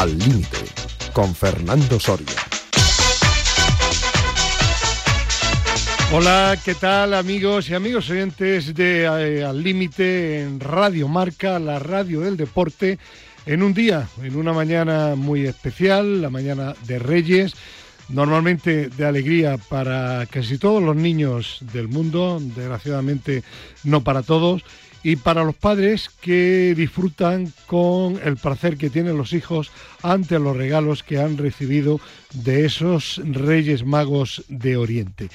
Al Límite, con Fernando Soria. Hola, ¿qué tal amigos y amigos oyentes de eh, Al Límite en Radio Marca, la radio del deporte, en un día, en una mañana muy especial, la mañana de Reyes, normalmente de alegría para casi todos los niños del mundo, desgraciadamente no para todos, y para los padres que disfrutan con el placer que tienen los hijos ante los regalos que han recibido de esos Reyes Magos de Oriente.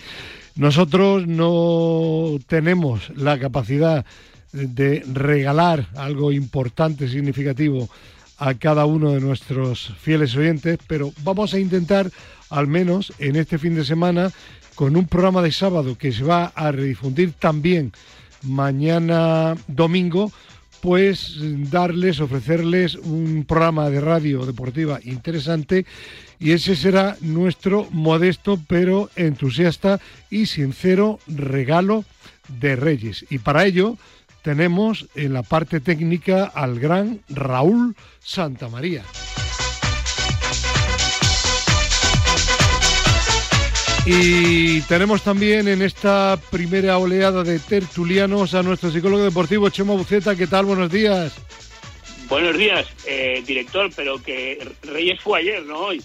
Nosotros no tenemos la capacidad de regalar algo importante, significativo a cada uno de nuestros fieles oyentes, pero vamos a intentar, al menos en este fin de semana, con un programa de sábado que se va a redifundir también mañana domingo, pues darles, ofrecerles un programa de radio deportiva interesante y ese será nuestro modesto pero entusiasta y sincero regalo de Reyes. Y para ello tenemos en la parte técnica al gran Raúl Santamaría. Y tenemos también en esta primera oleada de tertulianos a nuestro psicólogo deportivo Chema Buceta. ¿Qué tal? Buenos días. Buenos días, eh, director, pero que Reyes fue ayer, no hoy.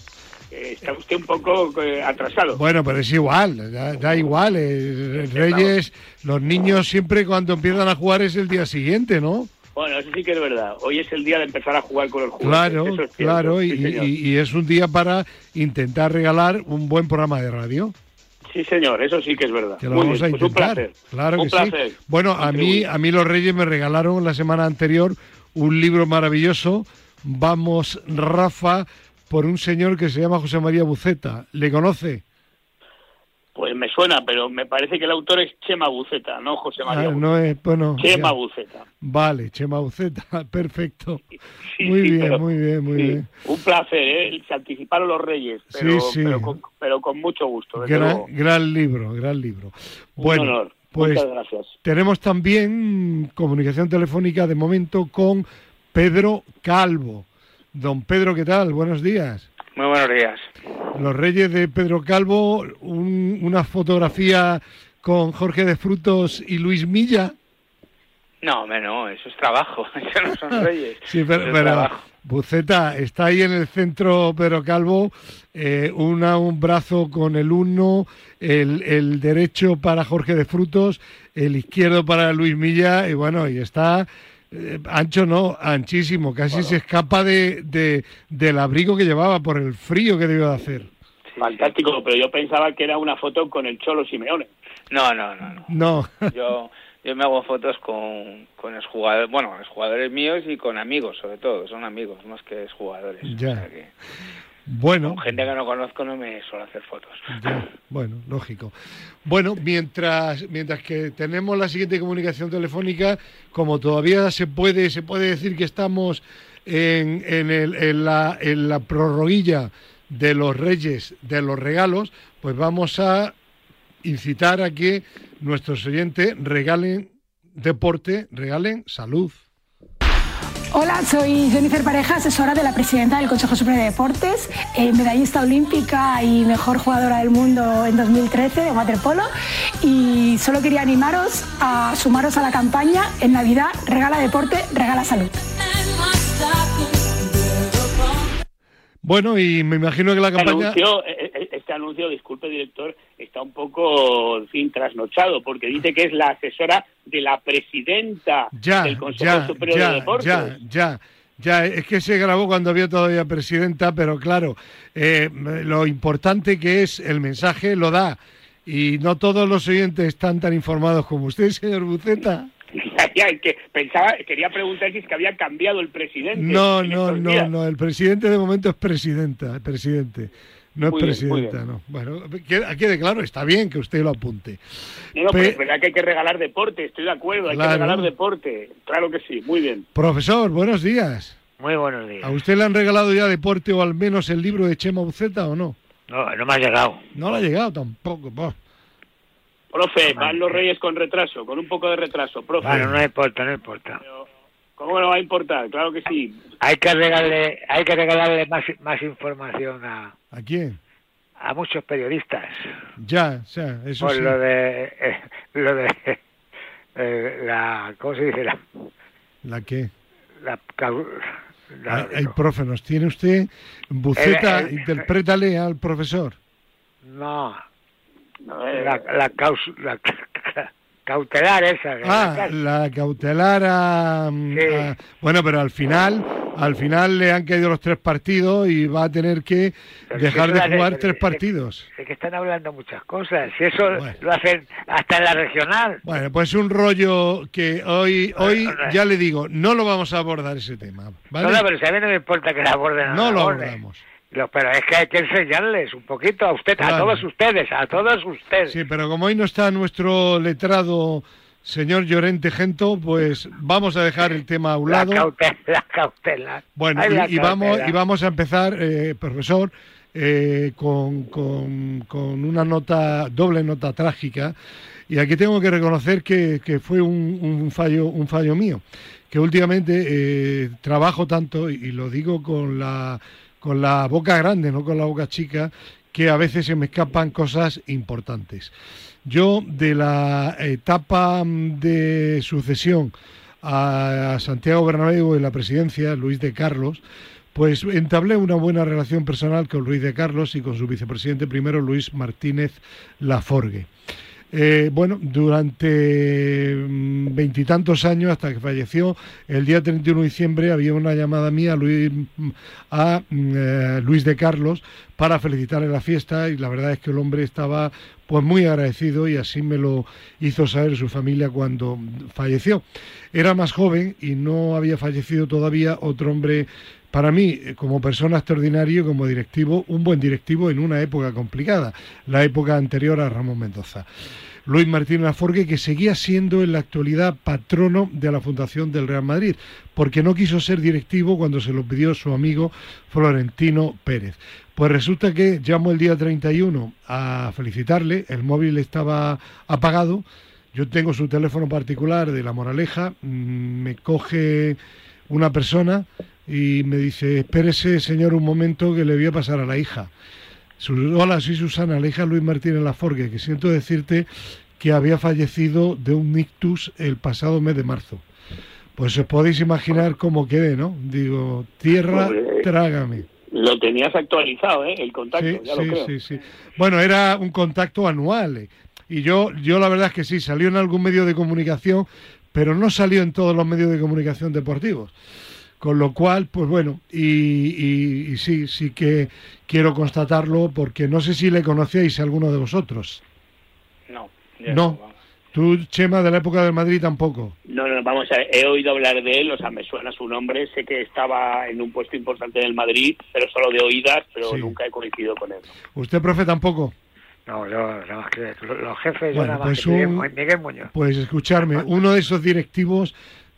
Eh, está usted un poco eh, atrasado. Bueno, pero es igual, da, igual. Reyes, los niños siempre cuando empiezan a jugar es el día siguiente, ¿no? Bueno, eso sí que es verdad. Hoy es el día de empezar a jugar con el juguetes. Claro, claro, y, es un día para intentar regalar un buen programa de radio. Sí, señor, eso sí que es verdad. Que lo vamos a pues intentar. Claro que sí. Bueno, a mí, a mí los Reyes me regalaron la semana anterior un libro maravilloso. Vamos, Rafa, por un señor que se llama José María Buceta. ¿Le conoce? Pues me suena, pero me parece que el autor es Chema Buceta, no José María. Ah, no es, bueno, Chema Buceta. Vale, Chema Buceta, perfecto. muy bien, muy bien, muy bien. Un placer, ¿eh? Se anticiparon los Reyes, pero, pero, con, mucho gusto. Gran, gran, libro, gran libro. Bueno, honor. Pues Muchas gracias. tenemos también comunicación telefónica de momento con Pedro Calvo. Don Pedro, ¿qué tal? Buenos días. Muy buenos días. Los Reyes de Pedro Calvo, una fotografía con Jorge de Frutos y Luis Milla. No, no, eso es trabajo, eso no son Reyes. sí, pero, Buceta, está ahí en el centro Pedro Calvo, eh, una, un brazo con el uno, el, el derecho para Jorge de Frutos, el izquierdo para Luis Milla, y bueno, y está eh, ancho no, anchísimo, casi se escapa de, del abrigo que llevaba por el frío que debió de hacer. Fantástico, pero yo pensaba que era una foto con el Cholo Simeone. No, no, no. No. yo, yo me hago fotos con, con los jugadores, bueno, los jugadores míos y con amigos, sobre todo, son amigos más que jugadores. Ya. Bueno. gente que no conozco no me suelo hacer fotos. bueno, lógico. Bueno, mientras, mientras que tenemos la siguiente comunicación telefónica, como todavía se puede, se puede decir que estamos en, en, el, en, la, en la prorroguilla de los reyes de los regalos, pues vamos a incitar a que nuestros oyentes regalen deporte, regalen salud. Hola, soy Jennifer Pareja, asesora de la presidenta del Consejo Supremo de Deportes, eh, medallista olímpica y mejor jugadora del mundo en 2013 de waterpolo. Y solo quería animaros a sumaros a la campaña en Navidad, regala deporte, regala salud. Bueno, y me imagino que la campaña este anuncio, disculpe director, está un poco, en fin, trasnochado, porque dice que es la asesora de la presidenta del Consejo Superior de Deportes. Ya, ya. Ya, es que se grabó cuando había todavía presidenta, pero claro, eh, lo importante que es el mensaje lo da. Y no todos los oyentes están tan informados como usted, señor Buceta. que pensaba, quería preguntar si es que había cambiado el presidente. No, no, no, no, el presidente de momento es presidenta, el presidente. No es presidenta, no. Bueno, quede claro, está bien que usted lo apunte. No, pero es verdad que hay que regalar deporte, estoy de acuerdo, hay que regalar deporte. Claro que sí, muy bien. Profesor, buenos días. Muy buenos días. ¿A usted le han regalado ya deporte o al menos el libro de Chema Buceta o no? No, no me ha llegado. No le ha llegado tampoco, Profe, van los reyes con retraso, con un poco de retraso, profe. Bueno, no importa, no importa. ¿Cómo no va a importar? Claro que sí. Hay que regalarle, hay que regalarle más, más información a... ¿A quién? A muchos periodistas. Ya, ya, eso Por sí. lo de... Eh, lo de... Eh, la... ¿Cómo se dice? La, ¿La qué? la, la ay, ay, profe, ¿nos tiene usted buceta? El, el, interprétale al profesor. No. La, la, causa, la, cautelar esa. Ah, la cautelar a, sí. a, Bueno, pero al final, al final le han caído los tres partidos y va a tener que pero dejar si de jugar tres partidos. Es que están hablando muchas cosas. Si eso bueno. lo hacen hasta en la regional. Bueno, pues un rollo que hoy, hoy Bueno, no, ya le digo, no lo vamos a abordar ese tema. ¿vale? No, no, pero si a mí no me importa que la aborden. No la lo abordamos. Pero es que hay que enseñarles un poquito a usted, Claro. a todos ustedes, a todos ustedes. Sí, pero como hoy no está nuestro letrado señor Llorente Gento, pues vamos a dejar el tema a un la, lado. cautela, la cautela. Bueno, Ay, la y, y vamos, y vamos a empezar, eh, profesor, eh, con, con- con una nota, doble nota trágica. Y aquí tengo que reconocer que, que fue un, un fallo, un fallo mío, que últimamente eh, trabajo tanto, y, y lo digo con la, con la boca grande, no con la boca chica, que a veces se me escapan cosas importantes. Yo, de la etapa de sucesión a Santiago Bernabéu en la presidencia, Luis de Carlos, pues entablé una buena relación personal con Luis de Carlos y con su vicepresidente primero, Luis Martínez Laforgue. Eh, bueno, durante mm, veintitantos años, hasta que falleció, el día 31 de diciembre había una llamada mía a Luis, mm, a, mm, eh, Luis de Carlos para felicitarle la fiesta y la verdad es que el hombre estaba pues muy agradecido y así me lo hizo saber su familia cuando falleció. Era más joven y no había fallecido todavía otro hombre para mí, eh, como persona extraordinario, como directivo, un buen directivo en una época complicada, la época anterior a Ramón Mendoza. Luis Martín Laforgue, que seguía siendo en la actualidad patrono de la Fundación del Real Madrid, porque no quiso ser directivo cuando se lo pidió su amigo Florentino Pérez. Pues resulta que llamo el día 31 a felicitarle, el móvil estaba apagado, yo tengo su teléfono particular de La Moraleja, mm, me coge una persona y me dice, espérese señor un momento que le voy a pasar a la hija. Hola, soy Susana, la hija Luis Martínez Laforgue, que siento decirte que había fallecido de un ictus el pasado mes de marzo. Pues os podéis imaginar cómo quedé, ¿no? Digo, tierra, trágame. Lo tenías actualizado, ¿eh? El contacto, Sí, ya lo sí, creo. sí, sí. Bueno, era un contacto anual. eh. Y yo, yo la verdad es que sí, salió en algún medio de comunicación, pero no salió en todos los medios de comunicación deportivos. Con lo cual, pues bueno, y, y- y sí, sí que quiero constatarlo porque no sé si le conocíais a alguno de vosotros. No. yo No. Tú, Chema, de la época del Madrid tampoco. No, no, vamos a ver, he oído hablar de él, o sea, me suena su nombre, sé que estaba en un puesto importante en el Madrid, pero solo de oídas, pero Sí. nunca he coincidido con él. ¿Usted, profe, tampoco? No, yo, nada más que los jefes, yo Bueno, nada más pues que un- Miguel Muñoz. Pues escucharme, uno de esos directivos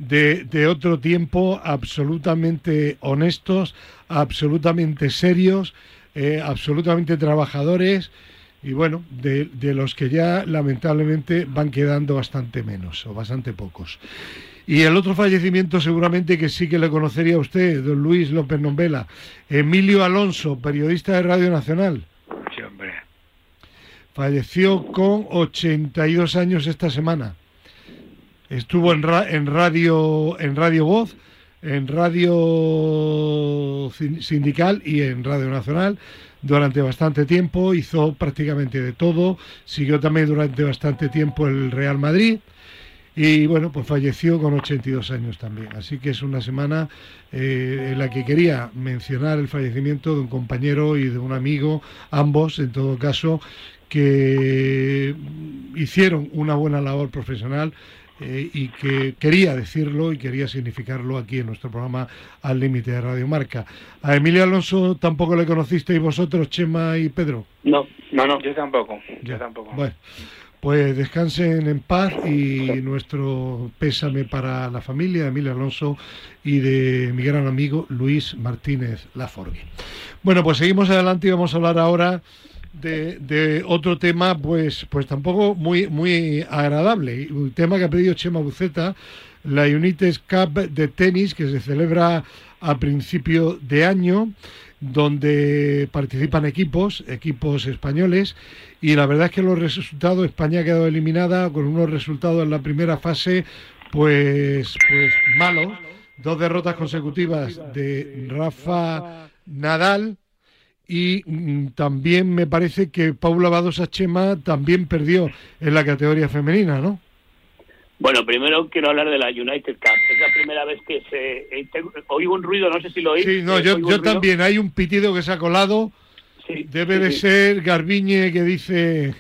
de, de otro tiempo absolutamente honestos, absolutamente serios, eh, absolutamente trabajadores y bueno, de, de los que ya lamentablemente van quedando bastante menos o bastante pocos. Y el otro fallecimiento seguramente que sí que le conocería a usted, don Luis López Nombela, Emilio Alonso, periodista de Radio Nacional. Sí, hombre. Falleció con 82 años esta semana. Estuvo en, ra- en radio en Radio Voz, en Radio Sin- Sindical y en Radio Nacional durante bastante tiempo. Hizo prácticamente de todo. Siguió también durante bastante tiempo el Real Madrid. Y bueno, pues falleció con 82 años también. Así que es una semana eh, en la que quería mencionar el fallecimiento de un compañero y de un amigo, ambos en todo caso, que hicieron una buena labor profesional eh, y que quería decirlo y quería significarlo aquí en nuestro programa Al Límite de Radio Marca. A Emilio Alonso tampoco le conocisteis vosotros, Chema y Pedro. No, no, no. Yo tampoco. Ya. Yo tampoco. Bueno, pues descansen en paz y nuestro pésame para la familia de Emilio Alonso y de mi gran amigo Luis Martínez Laforgue. Bueno, pues seguimos adelante y vamos a hablar ahora de, otro tema, pues, pues tampoco muy, muy agradable. Un tema que ha pedido Chema Buceta, la United Cup de tenis, que se celebra a principio de año, donde participan equipos, equipos españoles, y la verdad es que los resultados, España ha quedado eliminada con unos resultados en la primera fase, pues, pues malos. Dos derrotas consecutivas de Rafa Nadal y mm, también me parece que Paula Badosa Chema también perdió en la categoría femenina, ¿no? Bueno, primero quiero hablar de la United Cup. Es la primera vez que se... Eh, oigo un ruido, no sé si lo oí. Sí, no, yo, yo también. Hay un pitido que se ha colado. Debe de ser Garbiñe que dice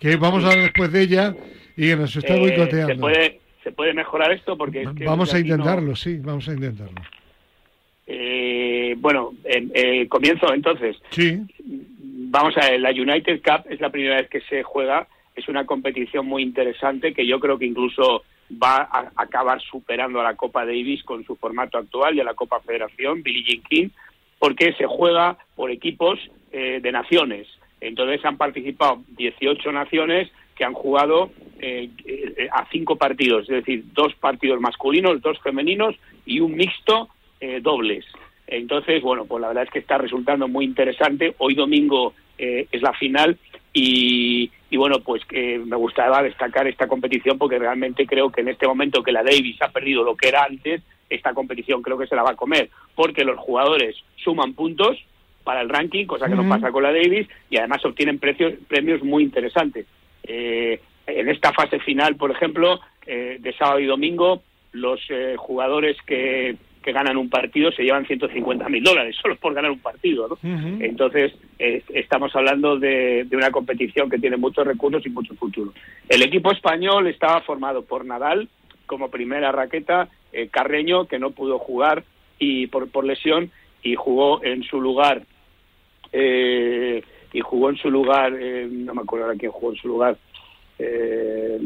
que vamos a hablar después de ella y que nos está eh, boicoteando. ¿se puede, ¿Se puede mejorar esto? porque Vamos a intentarlo, sí, vamos a intentarlo. Eh, bueno, eh, comienzo entonces. Sí. Vamos a ver, la United Cup es la primera vez que se juega. Es una competición muy interesante que yo creo que incluso va a acabar superando a la Copa Davis con su formato actual y a la Copa Federación, Billie Jean King, porque se juega por equipos eh, de naciones. Entonces han participado 18 naciones que han jugado eh, eh, a cinco partidos, es decir, dos partidos masculinos, dos femeninos y un mixto eh, dobles. Entonces, bueno, pues la verdad es que está resultando muy interesante. Hoy domingo es la final y, bueno, pues que me gustaba destacar esta competición porque realmente creo que en este momento que la Davis ha perdido lo que era antes, esta competición creo que se la va a comer porque los jugadores suman puntos para el ranking, cosa que no pasa con la Davis, y además obtienen precios, premios muy interesantes. Eh, en esta fase final, por ejemplo, eh, de sábado y domingo, los eh, jugadores que, que, ganan un partido se llevan 150 mil dólares solo por ganar un partido. ¿no? Entonces, estamos hablando de, de, una competición que tiene muchos recursos y mucho futuro. El equipo español estaba formado por Nadal como primera raqueta, Carreño, que no pudo jugar y por, por lesión, y jugó en su lugar eh, y jugó en su lugar, eh, no me acuerdo ahora quién jugó en su lugar, eh,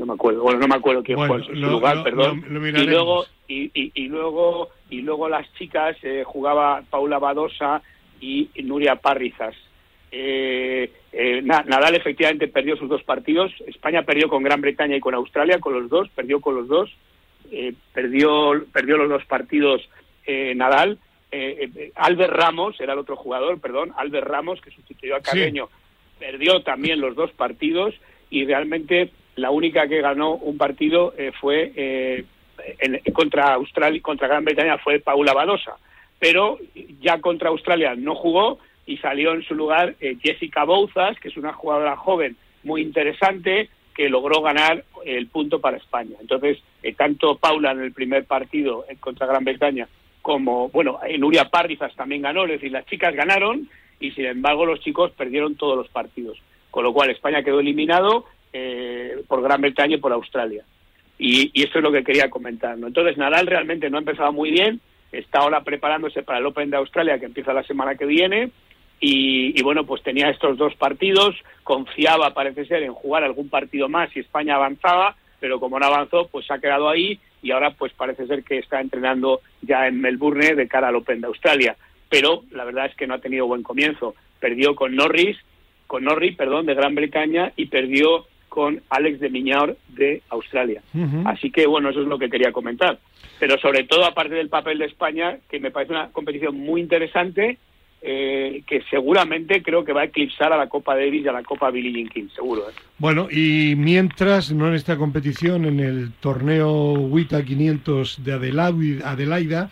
no me acuerdo, bueno, no me acuerdo quién jugó en su lugar, perdón. y luego y, y, luego y luego las chicas eh, jugaba Paula Badosa y Nuria Parrizas. Eh, eh, Nadal efectivamente perdió sus dos partidos. España perdió con Gran Bretaña y con Australia, con los dos, perdió con los dos. perdió, perdió los dos partidos Nadal eh, eh, Albert Ramos, era el otro jugador, perdón, Albert Ramos, que sustituyó a Carreño, perdió también los dos partidos y realmente la única que ganó un partido eh, fue eh, contra Australia, contra Gran Bretaña fue Paula Badosa, pero ya contra Australia no jugó y salió en su lugar Jessica Bouzas, que es una jugadora joven muy interesante que logró ganar el punto para España. Entonces, tanto Paula en el primer partido contra Gran Bretaña como, bueno, Nuria Parrizas también ganó, es decir, las chicas ganaron y sin embargo los chicos perdieron todos los partidos. Con lo cual España quedó eliminado eh, por Gran Bretaña y por Australia. Y, y, esto es lo que quería comentar. ¿no? Entonces Nadal realmente no ha empezado muy bien, está ahora preparándose para el Open de Australia que empieza la semana que viene. Y, bueno, pues tenía estos dos partidos, confiaba, parece ser, en jugar algún partido más si España avanzaba, pero como no avanzó, pues se ha quedado ahí y ahora pues parece ser que está entrenando ya en Melbourne de cara al Open de Australia. Pero la verdad es que no ha tenido buen comienzo. Perdió con Norris, con Norris, perdón, de Gran Bretaña y perdió con Alex de Miñaur de Australia. Así que bueno, eso es lo que quería comentar. Pero sobre todo, aparte del papel de España, que me parece una competición muy interesante, eh, que seguramente creo que va a eclipsar a la Copa Davis y a la Copa Billie Jean King, seguro. ¿eh? Bueno, y mientras, no en esta competición, en el torneo WITA 500 de Adelaida, Adelaida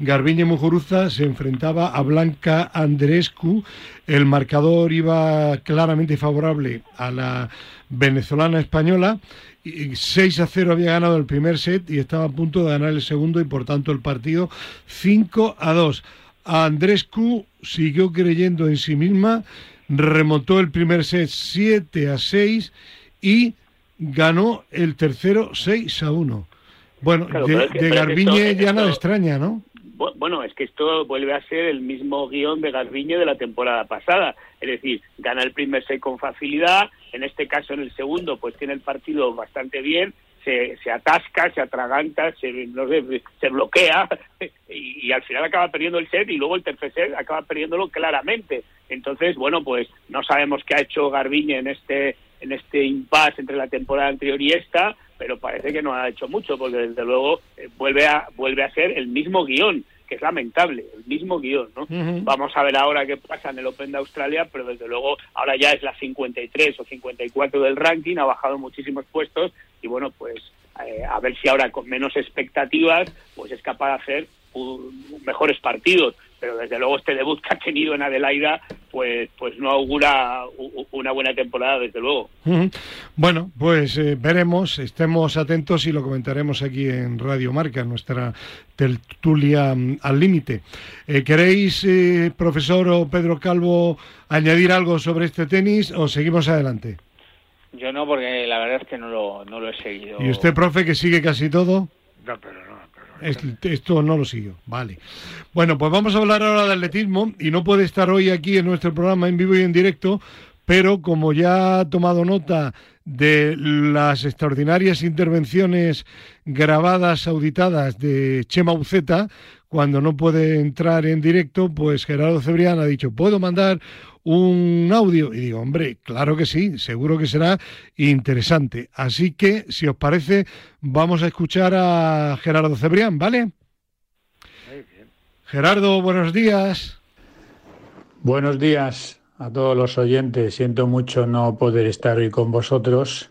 Garbiñe Mujuruza se enfrentaba a Blanca Andrescu. El marcador iba claramente favorable a la venezolana española. 6 a 0 había ganado el primer set y estaba a punto de ganar el segundo y por tanto el partido 5 a 2. Andrescu siguió creyendo en sí misma, remontó el primer set 7 a 6 y ganó el tercero 6 a 1. Bueno, de, Garbiñe ya nada extraña, ¿no? Bueno, es que esto vuelve a ser el mismo guion de Garbiñe de la temporada pasada. Es decir, gana el primer set con facilidad, en este caso en el segundo pues tiene el partido bastante bien, se, se atasca, se atraganta, se, se bloquea y, y al final acaba perdiendo el set y luego el tercer set acaba perdiéndolo claramente. Entonces, bueno, pues no sabemos qué ha hecho Garbiñe en este en este impasse entre la temporada anterior y esta, pero parece que no ha hecho mucho porque desde luego eh, vuelve a vuelve a ser el mismo guion que es lamentable, el mismo guion, ¿no? Vamos a ver ahora qué pasa en el Open de Australia, pero desde luego ahora ya es la 53 o 54 del ranking, ha bajado muchísimos puestos y bueno, pues eh, a ver si ahora con menos expectativas pues es capaz de hacer un- mejores partidos, pero desde luego este debut que ha tenido en Adelaida pues pues no augura una buena temporada desde luego. Bueno, pues eh, veremos, estemos atentos y lo comentaremos aquí en Radio Marca, nuestra tertulia mm, al límite. Eh, ¿Queréis, eh, profesor o Pedro Calvo, añadir algo sobre este tenis o seguimos adelante? Yo no, porque la verdad es que no lo, no lo he seguido. ¿Y usted, profe, que sigue casi todo? No, pero esto no lo siguió, vale. Bueno, pues vamos a hablar ahora de atletismo y no puede estar hoy aquí en nuestro programa en vivo y en directo, pero como ya ha tomado nota de las extraordinarias intervenciones grabadas, auditadas de Chema Uceta, cuando no puede entrar en directo, pues Gerardo Cebrián ha dicho, ¿puedo mandar un audio? Y digo, hombre, claro que sí, seguro que será interesante. Así que, si os parece, vamos a escuchar a Gerardo Cebrián, ¿vale? Gerardo, buenos días. Buenos días a todos los oyentes. Siento mucho no poder estar hoy con vosotros,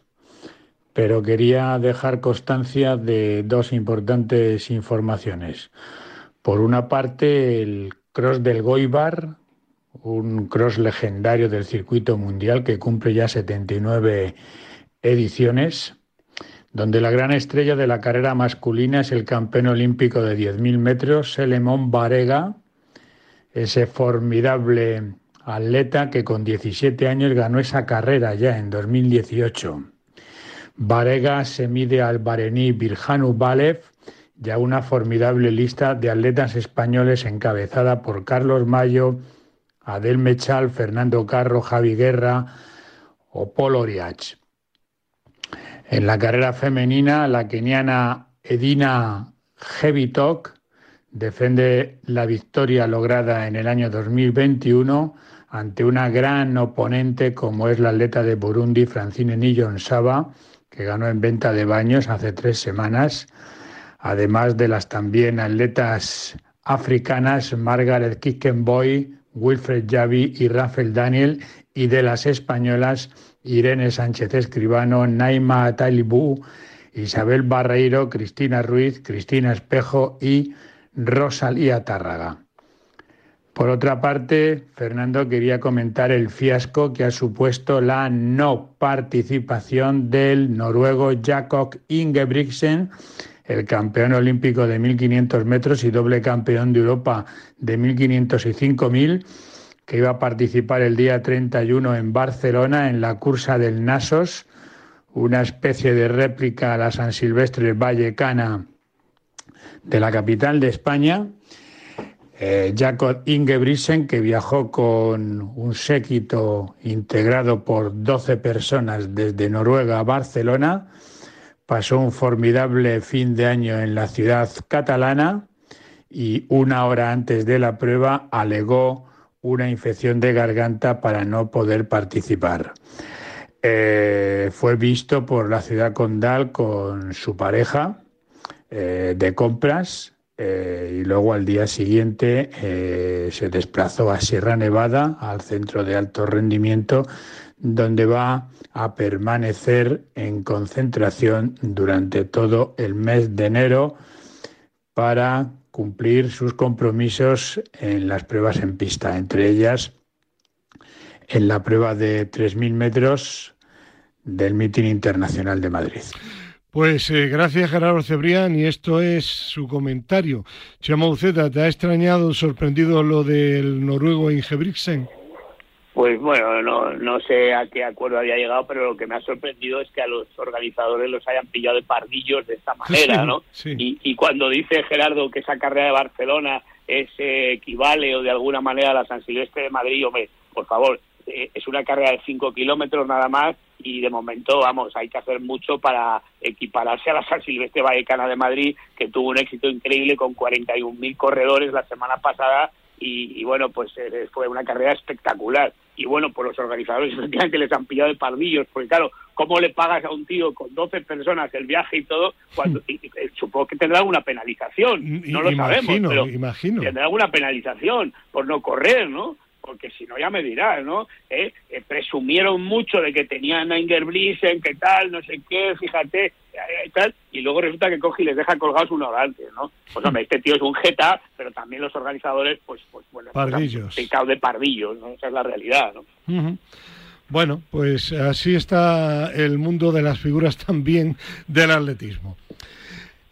pero quería dejar constancia de dos importantes informaciones. Por una parte, el cross del Goibar, un cross legendario del circuito mundial que cumple ya 79 ediciones, donde la gran estrella de la carrera masculina es el campeón olímpico de 10.000 metros, Selemón Varega, ese formidable atleta que con 17 años ganó esa carrera ya en 2018. Varega se mide al barení Virjanu Balev y a una formidable lista de atletas españoles encabezada por Carlos Mayo, Adel Mechal, Fernando Carro, Javi Guerra o Paul Oriach. En la carrera femenina, la keniana Edina Hebitok defiende la victoria lograda en el año 2021 ante una gran oponente como es la atleta de Burundi, Francine Nillon Saba, que ganó en venta de baños hace tres semanas, además de las también atletas africanas Margaret Kickenboy, Wilfred Javi y Rafael Daniel, y de las españolas Irene Sánchez Escribano, Naima Talibú, Isabel Barreiro, Cristina Ruiz, Cristina Espejo y Rosalía Tárraga. Por otra parte, Fernando quería comentar el fiasco que ha supuesto la no participación del noruego Jakob Ingebrigtsen, el campeón olímpico de 1500 metros y doble campeón de Europa de 1500 y 5000, que iba a participar el día 31 en Barcelona en la cursa del Nasos, una especie de réplica a la San Silvestre Vallecana de la capital de España. Eh, Jacob Ingebrigtsen, que viajó con un séquito integrado por 12 personas desde Noruega a Barcelona, pasó un formidable fin de año en la ciudad catalana y una hora antes de la prueba alegó una infección de garganta para no poder participar. Eh, fue visto por la ciudad condal con su pareja eh, de compras eh, y luego al día siguiente se desplazó a Sierra Nevada, al centro de alto rendimiento, donde va a permanecer en concentración durante todo el mes de enero para cumplir sus compromisos en las pruebas en pista, entre ellas en la prueba de 3.000 metros del Mitin Internacional de Madrid. Pues eh, gracias Gerardo Cebrián y esto es su comentario. Chema Uceta, ¿te ha extrañado, sorprendido lo del noruego Ingebrigtsen? Pues bueno, no, no sé a qué acuerdo había llegado, pero lo que me ha sorprendido es que a los organizadores los hayan pillado de pardillos de esta manera, ¿no? Sí. Y, y cuando dice Gerardo que esa carrera de Barcelona es, eh, equivale o de alguna manera a la San Silvestre de Madrid, hombre, por favor, eh, es una carrera de 5 kilómetros nada más y de momento, vamos, hay que hacer mucho para equipararse a la San Silvestre Vallecana de Madrid, que tuvo un éxito increíble con 41.000 corredores la semana pasada y, bueno, pues eh, fue una carrera espectacular. Y bueno, pues los organizadores efectivamente les han pillado de pardillos, porque claro, ¿cómo le pagas a un tío con 12 personas el viaje y todo? cuando Supongo que tendrá alguna penalización, no lo sabemos, pero imagino. tendrá alguna penalización por no correr, ¿no? Porque si no ya me dirás, ¿no? ¿Eh? Eh, presumieron mucho de que tenían a Ingerbrisen, que tal, no sé qué, fíjate, y tal, y luego resulta que coge y les deja colgados una hora antes, ¿no? Pues hombre, este tío es un jeta, pero también los organizadores, pues, pues bueno, pardillos. Pues, de pardillos, ¿no? Esa es la realidad, ¿no? Bueno, pues así está el mundo de las figuras también del atletismo.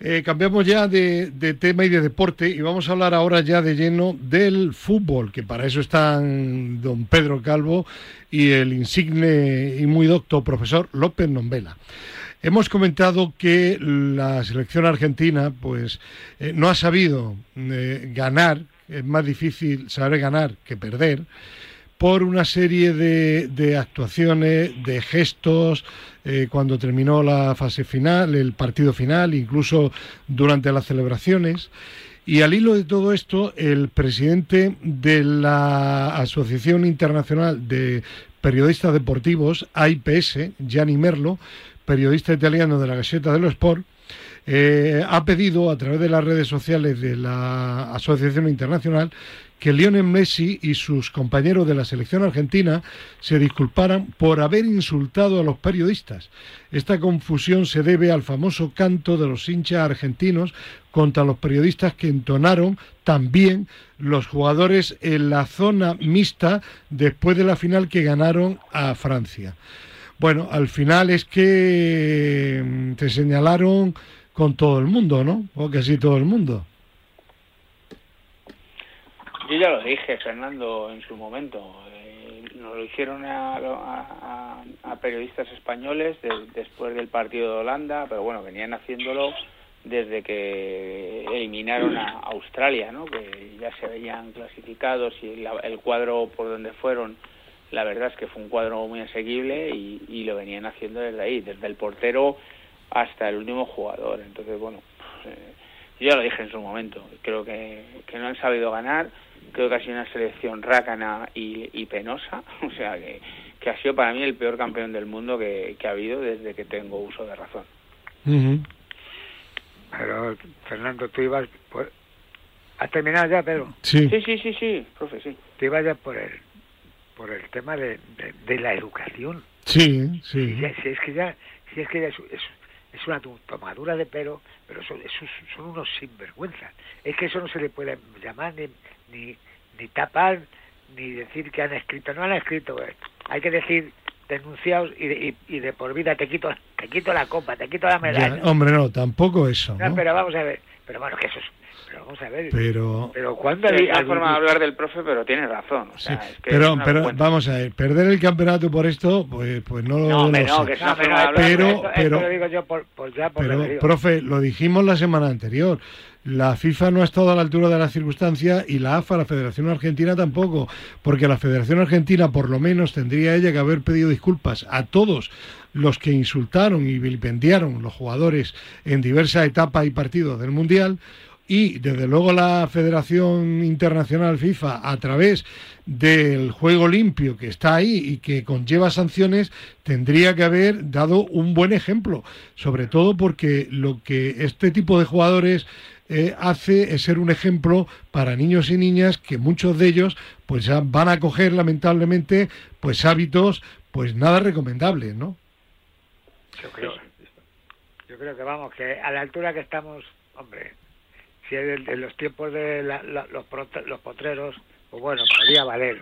Eh, cambiamos ya de, tema y de deporte y vamos a hablar ahora ya de lleno del fútbol, que para eso están don Pedro Calvo y el insigne y muy docto profesor López Nombela. Hemos comentado que la selección argentina pues eh, no ha sabido eh, ganar, es más difícil saber ganar que perder, por una serie de, actuaciones, de gestos, eh, cuando terminó la fase final, el partido final, incluso durante las celebraciones. Y al hilo de todo esto, el presidente de la Asociación Internacional de Periodistas Deportivos, AIPS, Gianni Merlo, periodista italiano de la Gazzetta dello Sport, eh, ha pedido a través de las redes sociales de la Asociación Internacional que Lionel Messi y sus compañeros de la selección argentina se disculparan por haber insultado a los periodistas. Esta confusión se debe al famoso canto de los hinchas argentinos contra los periodistas que entonaron también los jugadores en la zona mixta después de la final que ganaron a Francia. Bueno, al final es que mm, te señalaron con todo el mundo, ¿no? O casi todo el mundo. Yo ya lo dije, Fernando, en su momento. Eh, nos lo hicieron a, periodistas españoles después del partido de Holanda, pero bueno, venían haciéndolo desde que eliminaron a Australia, ¿no? que ya se veían clasificados y el cuadro por donde fueron, la verdad es que fue un cuadro muy asequible y, lo venían haciendo desde ahí, desde el portero hasta el último jugador. Entonces, bueno, eh, yo ya lo dije en su momento, creo que, que no han sabido ganar creo que ha sido una selección rácana y, penosa, o sea que, que, ha sido para mí el peor campeón del mundo que, ha habido desde que tengo uso de razón. Pero, Fernando, tú ibas por... ¿Has terminado ya, Pedro? Sí. Sí, sí, sí, sí, profe, sí. Tú ibas ya por el, por el tema de, de, la educación. Sí, sí. Si, es que ya, si es que ya es, es, una tomadura de pelo, pero son, son unos sinvergüenzas. Es que eso no se le puede llamar ni, ni, ni tapar ni decir que han escrito. No han escrito. Eh. Hay que decir denunciados y de, y, de por vida te quito te quito la copa, te quito la medalla. hombre, no, tampoco eso. ¿no? pero vamos a ver. Pero bueno, que eso es pero vamos a ver. Pero, pero cuando hay forma de hablar del profe, pero tiene razón. O sea, es que pero, pero vamos a ver, perder el campeonato por esto, pues, pues no, no, lo no, sé. Que no, pero, pero, pero, lo digo yo por, por ya por pero, profe, lo dijimos la semana anterior. La FIFA no ha estado a la altura de las circunstancias y la AFA, la Federación Argentina, tampoco, porque la Federación Argentina, por lo menos, tendría ella que haber pedido disculpas a todos los que insultaron y vilipendiaron los jugadores en diversas etapas y partidos del Mundial y desde luego la Federación Internacional FIFA a través del juego limpio que está ahí y que conlleva sanciones tendría que haber dado un buen ejemplo sobre todo porque lo que este tipo de jugadores eh, hace es ser un ejemplo para niños y niñas que muchos de ellos pues van a coger lamentablemente pues hábitos pues nada recomendables, ¿no? Yo creo, yo creo que vamos, que a la altura que estamos, hombre, si en los tiempos de los, los potreros, pues bueno, podía valer,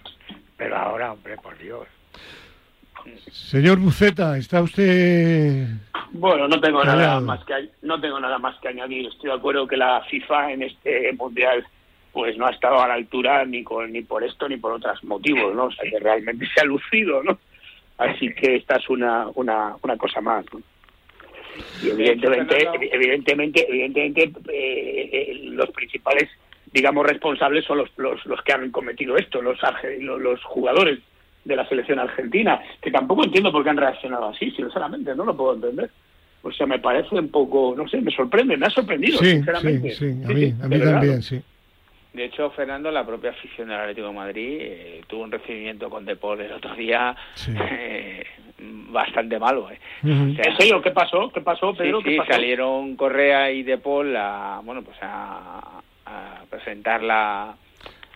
pero ahora, hombre, por Dios. Señor Buceta, ¿está usted bueno, no tengo nada más que no tengo nada más que añadir. Estoy de acuerdo que la FIFA en este mundial pues no ha estado a la altura ni con ni por esto ni por otros motivos, ¿no? O sea, que realmente se ha lucido, ¿no? Así que esta es una una, una cosa más. Y evidentemente, evidentemente, evidentemente, eh, eh, los principales, digamos, responsables son los, los, los que han cometido esto, los, los, los jugadores de la selección argentina, que tampoco entiendo por qué han reaccionado así, sinceramente, no lo puedo entender. O sea, me parece un poco, no sé, me sorprende, me ha sorprendido, Sí, sinceramente. sí, sí, a mí, a mí de verdad. también, sí. De hecho, Fernando, la propia afición del Atlético de Madrid eh, tuvo un recibimiento con De Paul el otro día Sí. eh, bastante malo. Eh. Ujú. O sea, ¿En serio? ¿Qué pasó? ¿Qué pasó, Pedro? sí, ¿Qué sí, pasó? salieron Correa y De Paul a, bueno, pues a, a presentar la,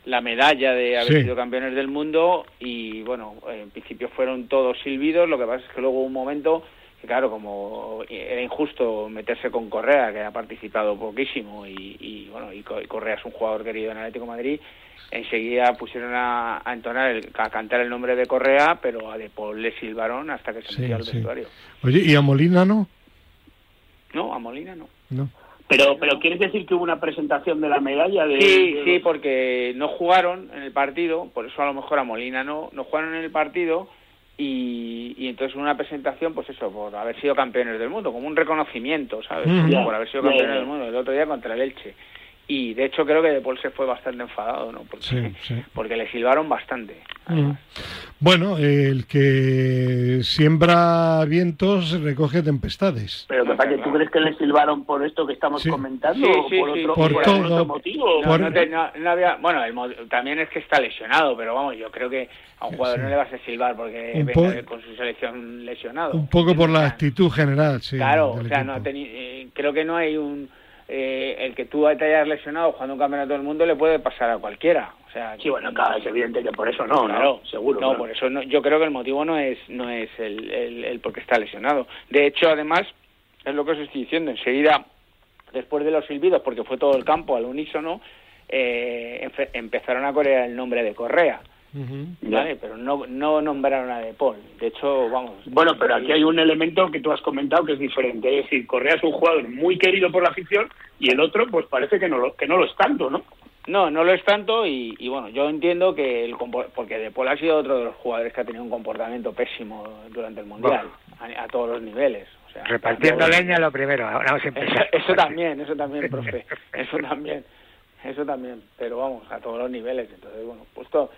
la medalla de haber Sí. sido campeones del mundo y, bueno, en principio fueron todos silbidos, lo que pasa es que luego hubo un momento claro, como era injusto meterse con Correa, que ha participado poquísimo y, y, bueno, y Co- y Correa es un jugador querido en Atlético de Madrid, enseguida pusieron a, a entonar, el- a cantar el nombre de Correa, pero a De Paul le silbaron hasta que se Sí, metió al sí. vestuario. Oye, ¿y a Molina no? No, a Molina no. No. Pero, pero ¿quieres decir que hubo una presentación de la medalla de... Sí, de- sí, porque no jugaron en el partido, por eso a lo mejor a Molina no, no jugaron en el partido y, y entonces una presentación, pues eso, por haber sido campeones del mundo, como un reconocimiento, ¿sabes? Mm. Por haber sido campeones del mundo el otro día contra el Elche. Y de hecho creo que De Paul se fue bastante enfadado, ¿no? Porque, Sí, sí. porque le silbaron bastante. Mm. Bueno, el que siembra vientos recoge tempestades. Pero que pasa que tú crees que le silbaron por esto que estamos Sí. comentando Sí, o por sí. otro, Por por todo. otro motivo. No, Por- no te- no- no había, bueno, el también es que está lesionado, pero vamos, yo creo que a un jugador Sí. no le vas a silbar porque venga po- con su selección lesionado. Un poco por la actitud general, sí. Claro, o sea, no teni- eh, creo que no hay un... eh, el que tú te hayas lesionado jugando un campeonato del mundo le puede pasar a cualquiera. O sea, Sí, bueno, claro, es evidente que por eso no, Claro, ¿no? Seguro. No, claro. por eso no, yo creo que el motivo no es no es el, el, el porque está lesionado. De hecho, además, es lo que os estoy diciendo. Enseguida, después de los silbidos, porque fue todo el campo al unísono, eh, empe- empezaron a corear el nombre de Correa. ¿Vale? Pero no, no nombraron a De Paul. De hecho, vamos. Bueno, pero aquí hay un elemento que tú has comentado que es diferente. Es decir, Correa es un jugador muy querido por la afición y el otro, pues parece que no lo, que no lo es tanto, ¿no? No, no lo es tanto y, y bueno, yo entiendo que el porque De Paul ha sido otro de los jugadores que ha tenido un comportamiento pésimo durante el mundial, a, a todos los niveles. O sea, Repartiendo leña lo primero, ahora vamos a Eso, empezar. eso también, eso también, profe, eso también, eso también, pero vamos, a todos los niveles. Entonces, bueno, pues todo.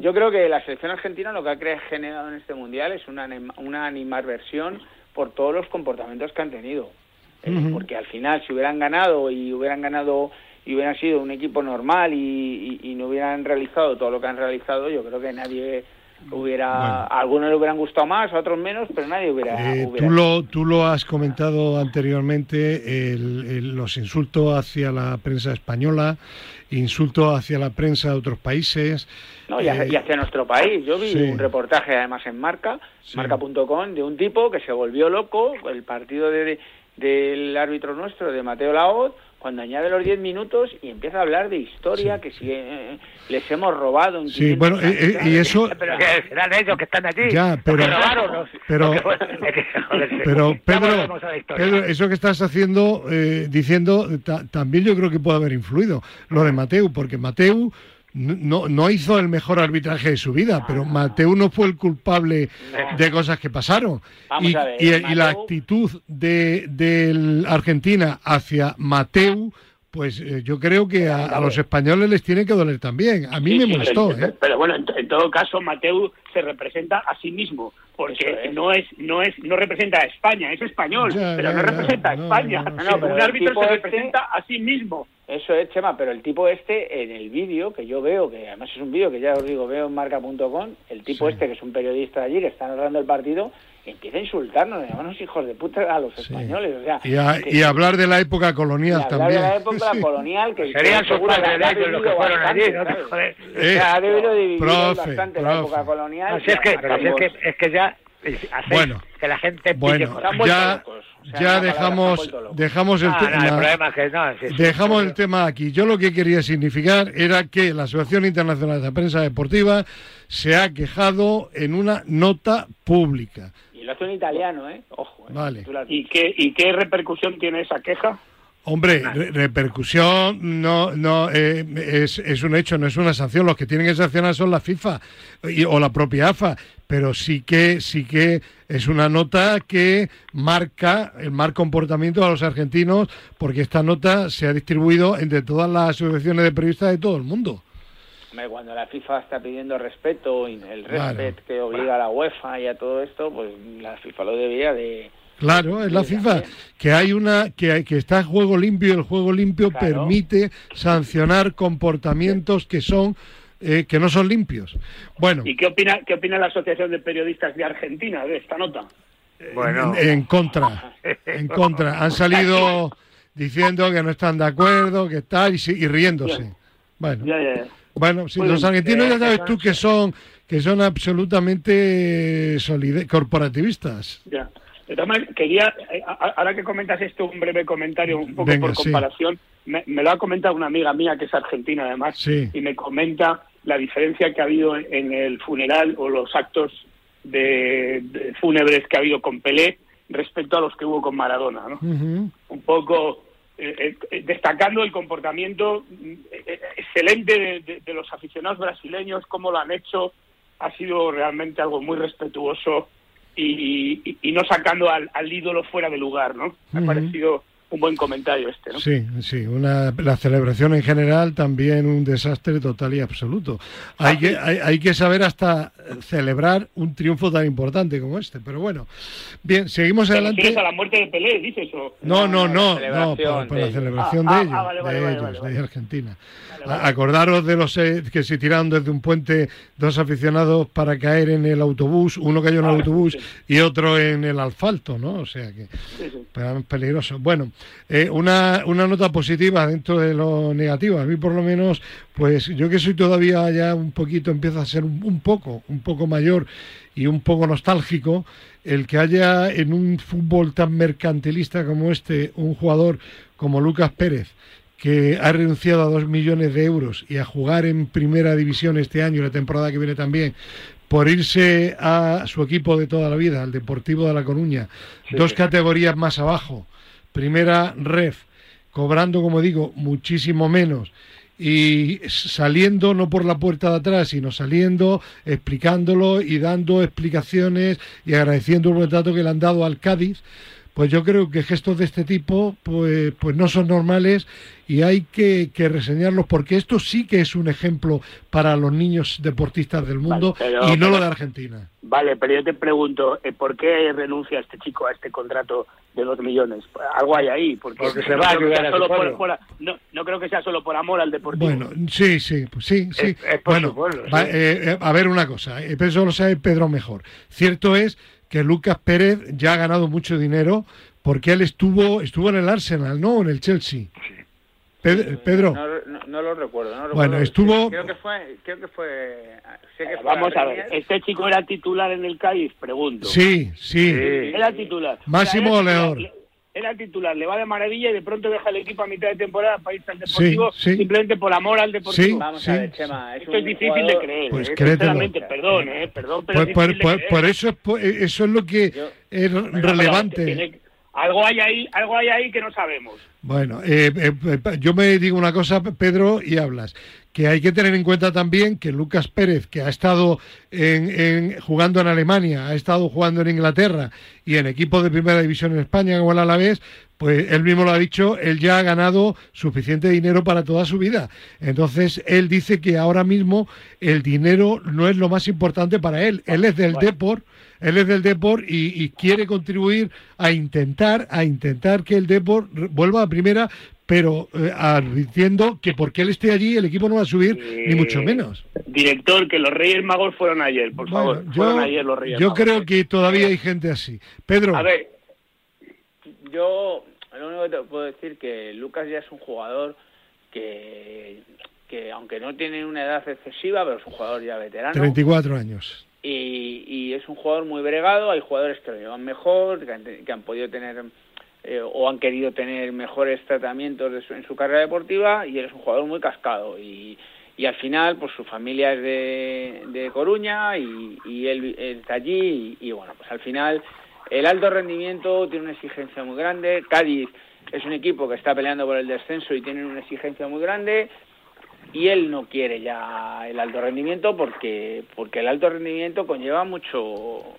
Yo creo que la selección argentina lo que ha generado en este mundial es una, una animadversión por todos los comportamientos que han tenido. Eh. Porque al final, si hubieran ganado y hubieran ganado y hubieran sido un equipo normal y, y- y no hubieran realizado todo lo que han realizado, yo creo que nadie hubiera, Bueno. a algunos le hubieran gustado más, a otros menos, pero nadie hubiera... Eh, hubiera tú, lo, tú lo has comentado anteriormente, el- el- los insultos hacia la prensa española, insultos hacia la prensa de otros países. No, y, hacia, Eh, y hacia nuestro país. Yo vi sí. un reportaje además en Marca, Sí. marca.com, de un tipo que se volvió loco, el partido de, del árbitro nuestro, de Mateo Laoz, cuando añade los 10 minutos y empieza a hablar de historia, que si eh, les hemos robado en Sí, 500 bueno, eh, eh, y eso... Pero que serán ellos que están allí. Ya, pero- robaron, pero- los Pero Pedro, eso que estás haciendo, eh, diciendo, ta- también yo creo que puede haber influido lo de Mateu, porque Mateu no, no hizo el mejor arbitraje de su vida, pero Mateu no fue el culpable de cosas que pasaron. Vamos Y, a ver, y- y la actitud de, de Argentina hacia Mateu, pues eh, yo creo que a, a los españoles les tiene que doler también. A mí Sí, me sí, molestó, pero, ¿eh? pero bueno, en, to- en todo caso, Mateu se representa a sí mismo, porque es. no es no es no representa a España, es español, Ya, pero ya, no ya. representa a España. no, no, sí. No, pero un árbitro se este- representa a sí mismo. Eso es, Chema, pero el tipo este, en el vídeo que yo veo, que además es un vídeo que ya os digo, veo en marca.com, el tipo Sí. este, que es un periodista de allí, que está narrando el partido, empieza a insultarnos, llamarnos hijos de puta a los Sí. españoles. O sea, Y, a- que- y hablar de la época y colonial hablar también. de la época Sí. colonial, que Serían sus seguro padres que de ha ellos los que fueron allí, bastante, ¿no? ¿sabes? Joder. O sea, ha debido de vivir profe, bastante la profe. época colonial. No, si es que, pero si es que, es que ya eh, hacéis Bueno. que la gente Bueno, ya, locos. O sea, ya dejamos, dejamos el Ah, no, el tema. problema es que no. sí, sí. Dejamos el tema aquí. Yo lo que quería significar era que la Asociación Internacional de la Prensa Deportiva se ha quejado en una nota pública. Y lo hace un italiano, ¿eh? Ojo. ¿eh? Vale. ¿Y qué y qué repercusión tiene esa queja? Hombre, re- repercusión no, no eh, es, es un hecho, no es una sanción. Los que tienen que sancionar son la FIFA y- o la propia AFA, pero sí que sí que es una nota que marca el mal comportamiento a los argentinos, porque esta nota se ha distribuido entre todas las asociaciones de periodistas de todo el mundo. Cuando la FIFA está pidiendo respeto y el respeto que obliga a la UEFA y a todo esto, pues la FIFA lo debería de... Claro, es la FIFA que hay una que, que está juego limpio y el juego limpio permite sancionar comportamientos que son eh, que no son limpios. Bueno. ¿Y qué opina qué opina la Asociación de Periodistas de Argentina de esta nota? Bueno, en, contra, en contra. Han salido diciendo que no están de acuerdo, que tal y, riéndose. Bueno. Bueno, si los argentinos ya sabes tú que son que son absolutamente corporativistas. Ya. quería, eh, ahora que comentas esto, un breve comentario, un poco por comparación. Me, lo ha comentado una amiga mía que es argentina, además, y me comenta la diferencia que ha habido en el funeral o los actos de, fúnebres que ha habido con Pelé respecto a los que hubo con Maradona. ¿no? Un poco eh, eh, destacando el comportamiento eh, excelente de, los aficionados brasileños, cómo lo han hecho, ha sido realmente algo muy respetuoso y, no sacando al, ídolo fuera de lugar, ¿no? Me ha parecido un buen comentario este, ¿no? Sí, sí, una, la celebración en general también un desastre total y absoluto. Hay, que, hay, que saber hasta celebrar un triunfo tan importante como este, pero bueno. Bien, seguimos adelante. a la muerte de Pelé, dices? O... No, no, no, no, por, la celebración de ellos, de, ellos de Argentina. Acordaros de los eh, que se tiraron desde un puente dos aficionados para caer en el autobús, uno cayó en el ah, autobús y otro en el asfalto, ¿no? O sea que peligroso. Bueno, eh, una, una nota positiva dentro de lo negativo. A mí por lo menos, pues yo que soy todavía ya un poquito, empiezo a ser un, poco, un poco mayor y un poco nostálgico, el que haya en un fútbol tan mercantilista como este un jugador como Lucas Pérez, que ha renunciado a dos millones de euros y a jugar en primera división este año y la temporada que viene también, por irse a su equipo de toda la vida, al Deportivo de La Coruña, dos categorías más abajo, primera ref, cobrando, como digo, muchísimo menos. Y saliendo no por la puerta de atrás, sino saliendo, explicándolo y dando explicaciones y agradeciendo el retrato que le han dado al Cádiz, pues yo creo que gestos de este tipo pues, pues no son normales y hay que, reseñarlos porque esto sí que es un ejemplo para los niños deportistas del mundo y no lo de Argentina. Vale, pero yo te pregunto, eh, ¿por qué renuncia este chico a este contrato de dos millones? Algo hay ahí, porque, se va a ayudar a no, creo que sea solo por amor al deportivo. Bueno, sí, sí, pues sí, sí. bueno, eh, eh, a ver una cosa, eso lo sabe Pedro mejor. Cierto es que Lucas Pérez ya ha ganado mucho dinero porque él estuvo estuvo en el Arsenal, ¿no? En el Chelsea. Pedro. No, lo recuerdo. No bueno, estuvo. Creo que fue. Creo que fue, Vamos a ver. ¿Este chico era titular en el Cádiz? Pregunto. Sí, sí. Era titular. Máximo goleador era titular, le va de maravilla y de pronto deja el equipo a mitad de temporada para irse al Deportivo simplemente por amor al Deportivo. Vamos a ver, Chema, Esto es difícil de creer. Pues ¿eh? perdón, eh, perdón, pero por, por, eso, es, eso es lo que es relevante. algo hay ahí, algo hay ahí que no sabemos. Bueno, eh, eh, yo me digo una cosa, Pedro, y hablas que hay que tener en cuenta también que Lucas Pérez, que ha estado en, jugando en Alemania, ha estado jugando en Inglaterra y en equipos de primera división en España, igual a la vez, pues él mismo lo ha dicho, él ya ha ganado suficiente dinero para toda su vida. Entonces, él dice que ahora mismo el dinero no es lo más importante para él. Él es del Deport, él es del Deport y, y, quiere contribuir a intentar, a intentar que el Deport vuelva a primera, pero eh, advirtiendo que porque él esté allí el equipo no va a subir ni mucho menos. Director, que los Reyes Magos fueron ayer, por favor. Yo, fueron ayer los Reyes yo creo que todavía hay gente así. Pedro. A ver, yo lo único que te puedo decir que Lucas ya es un jugador que, que aunque no tiene una edad excesiva, pero es un jugador ya veterano. 34 años. Y, y es un jugador muy bregado, hay jugadores que lo llevan mejor, que han podido tener eh, o han querido tener mejores tratamientos en su carrera deportiva y él es un jugador muy cascado. Y, y al final pues su familia es de, de Coruña y, y él, está allí y, bueno pues al final el alto rendimiento tiene una exigencia muy grande. Cádiz es un equipo que está peleando por el descenso y tiene una exigencia muy grande y él no quiere ya el alto rendimiento porque porque el alto rendimiento conlleva mucho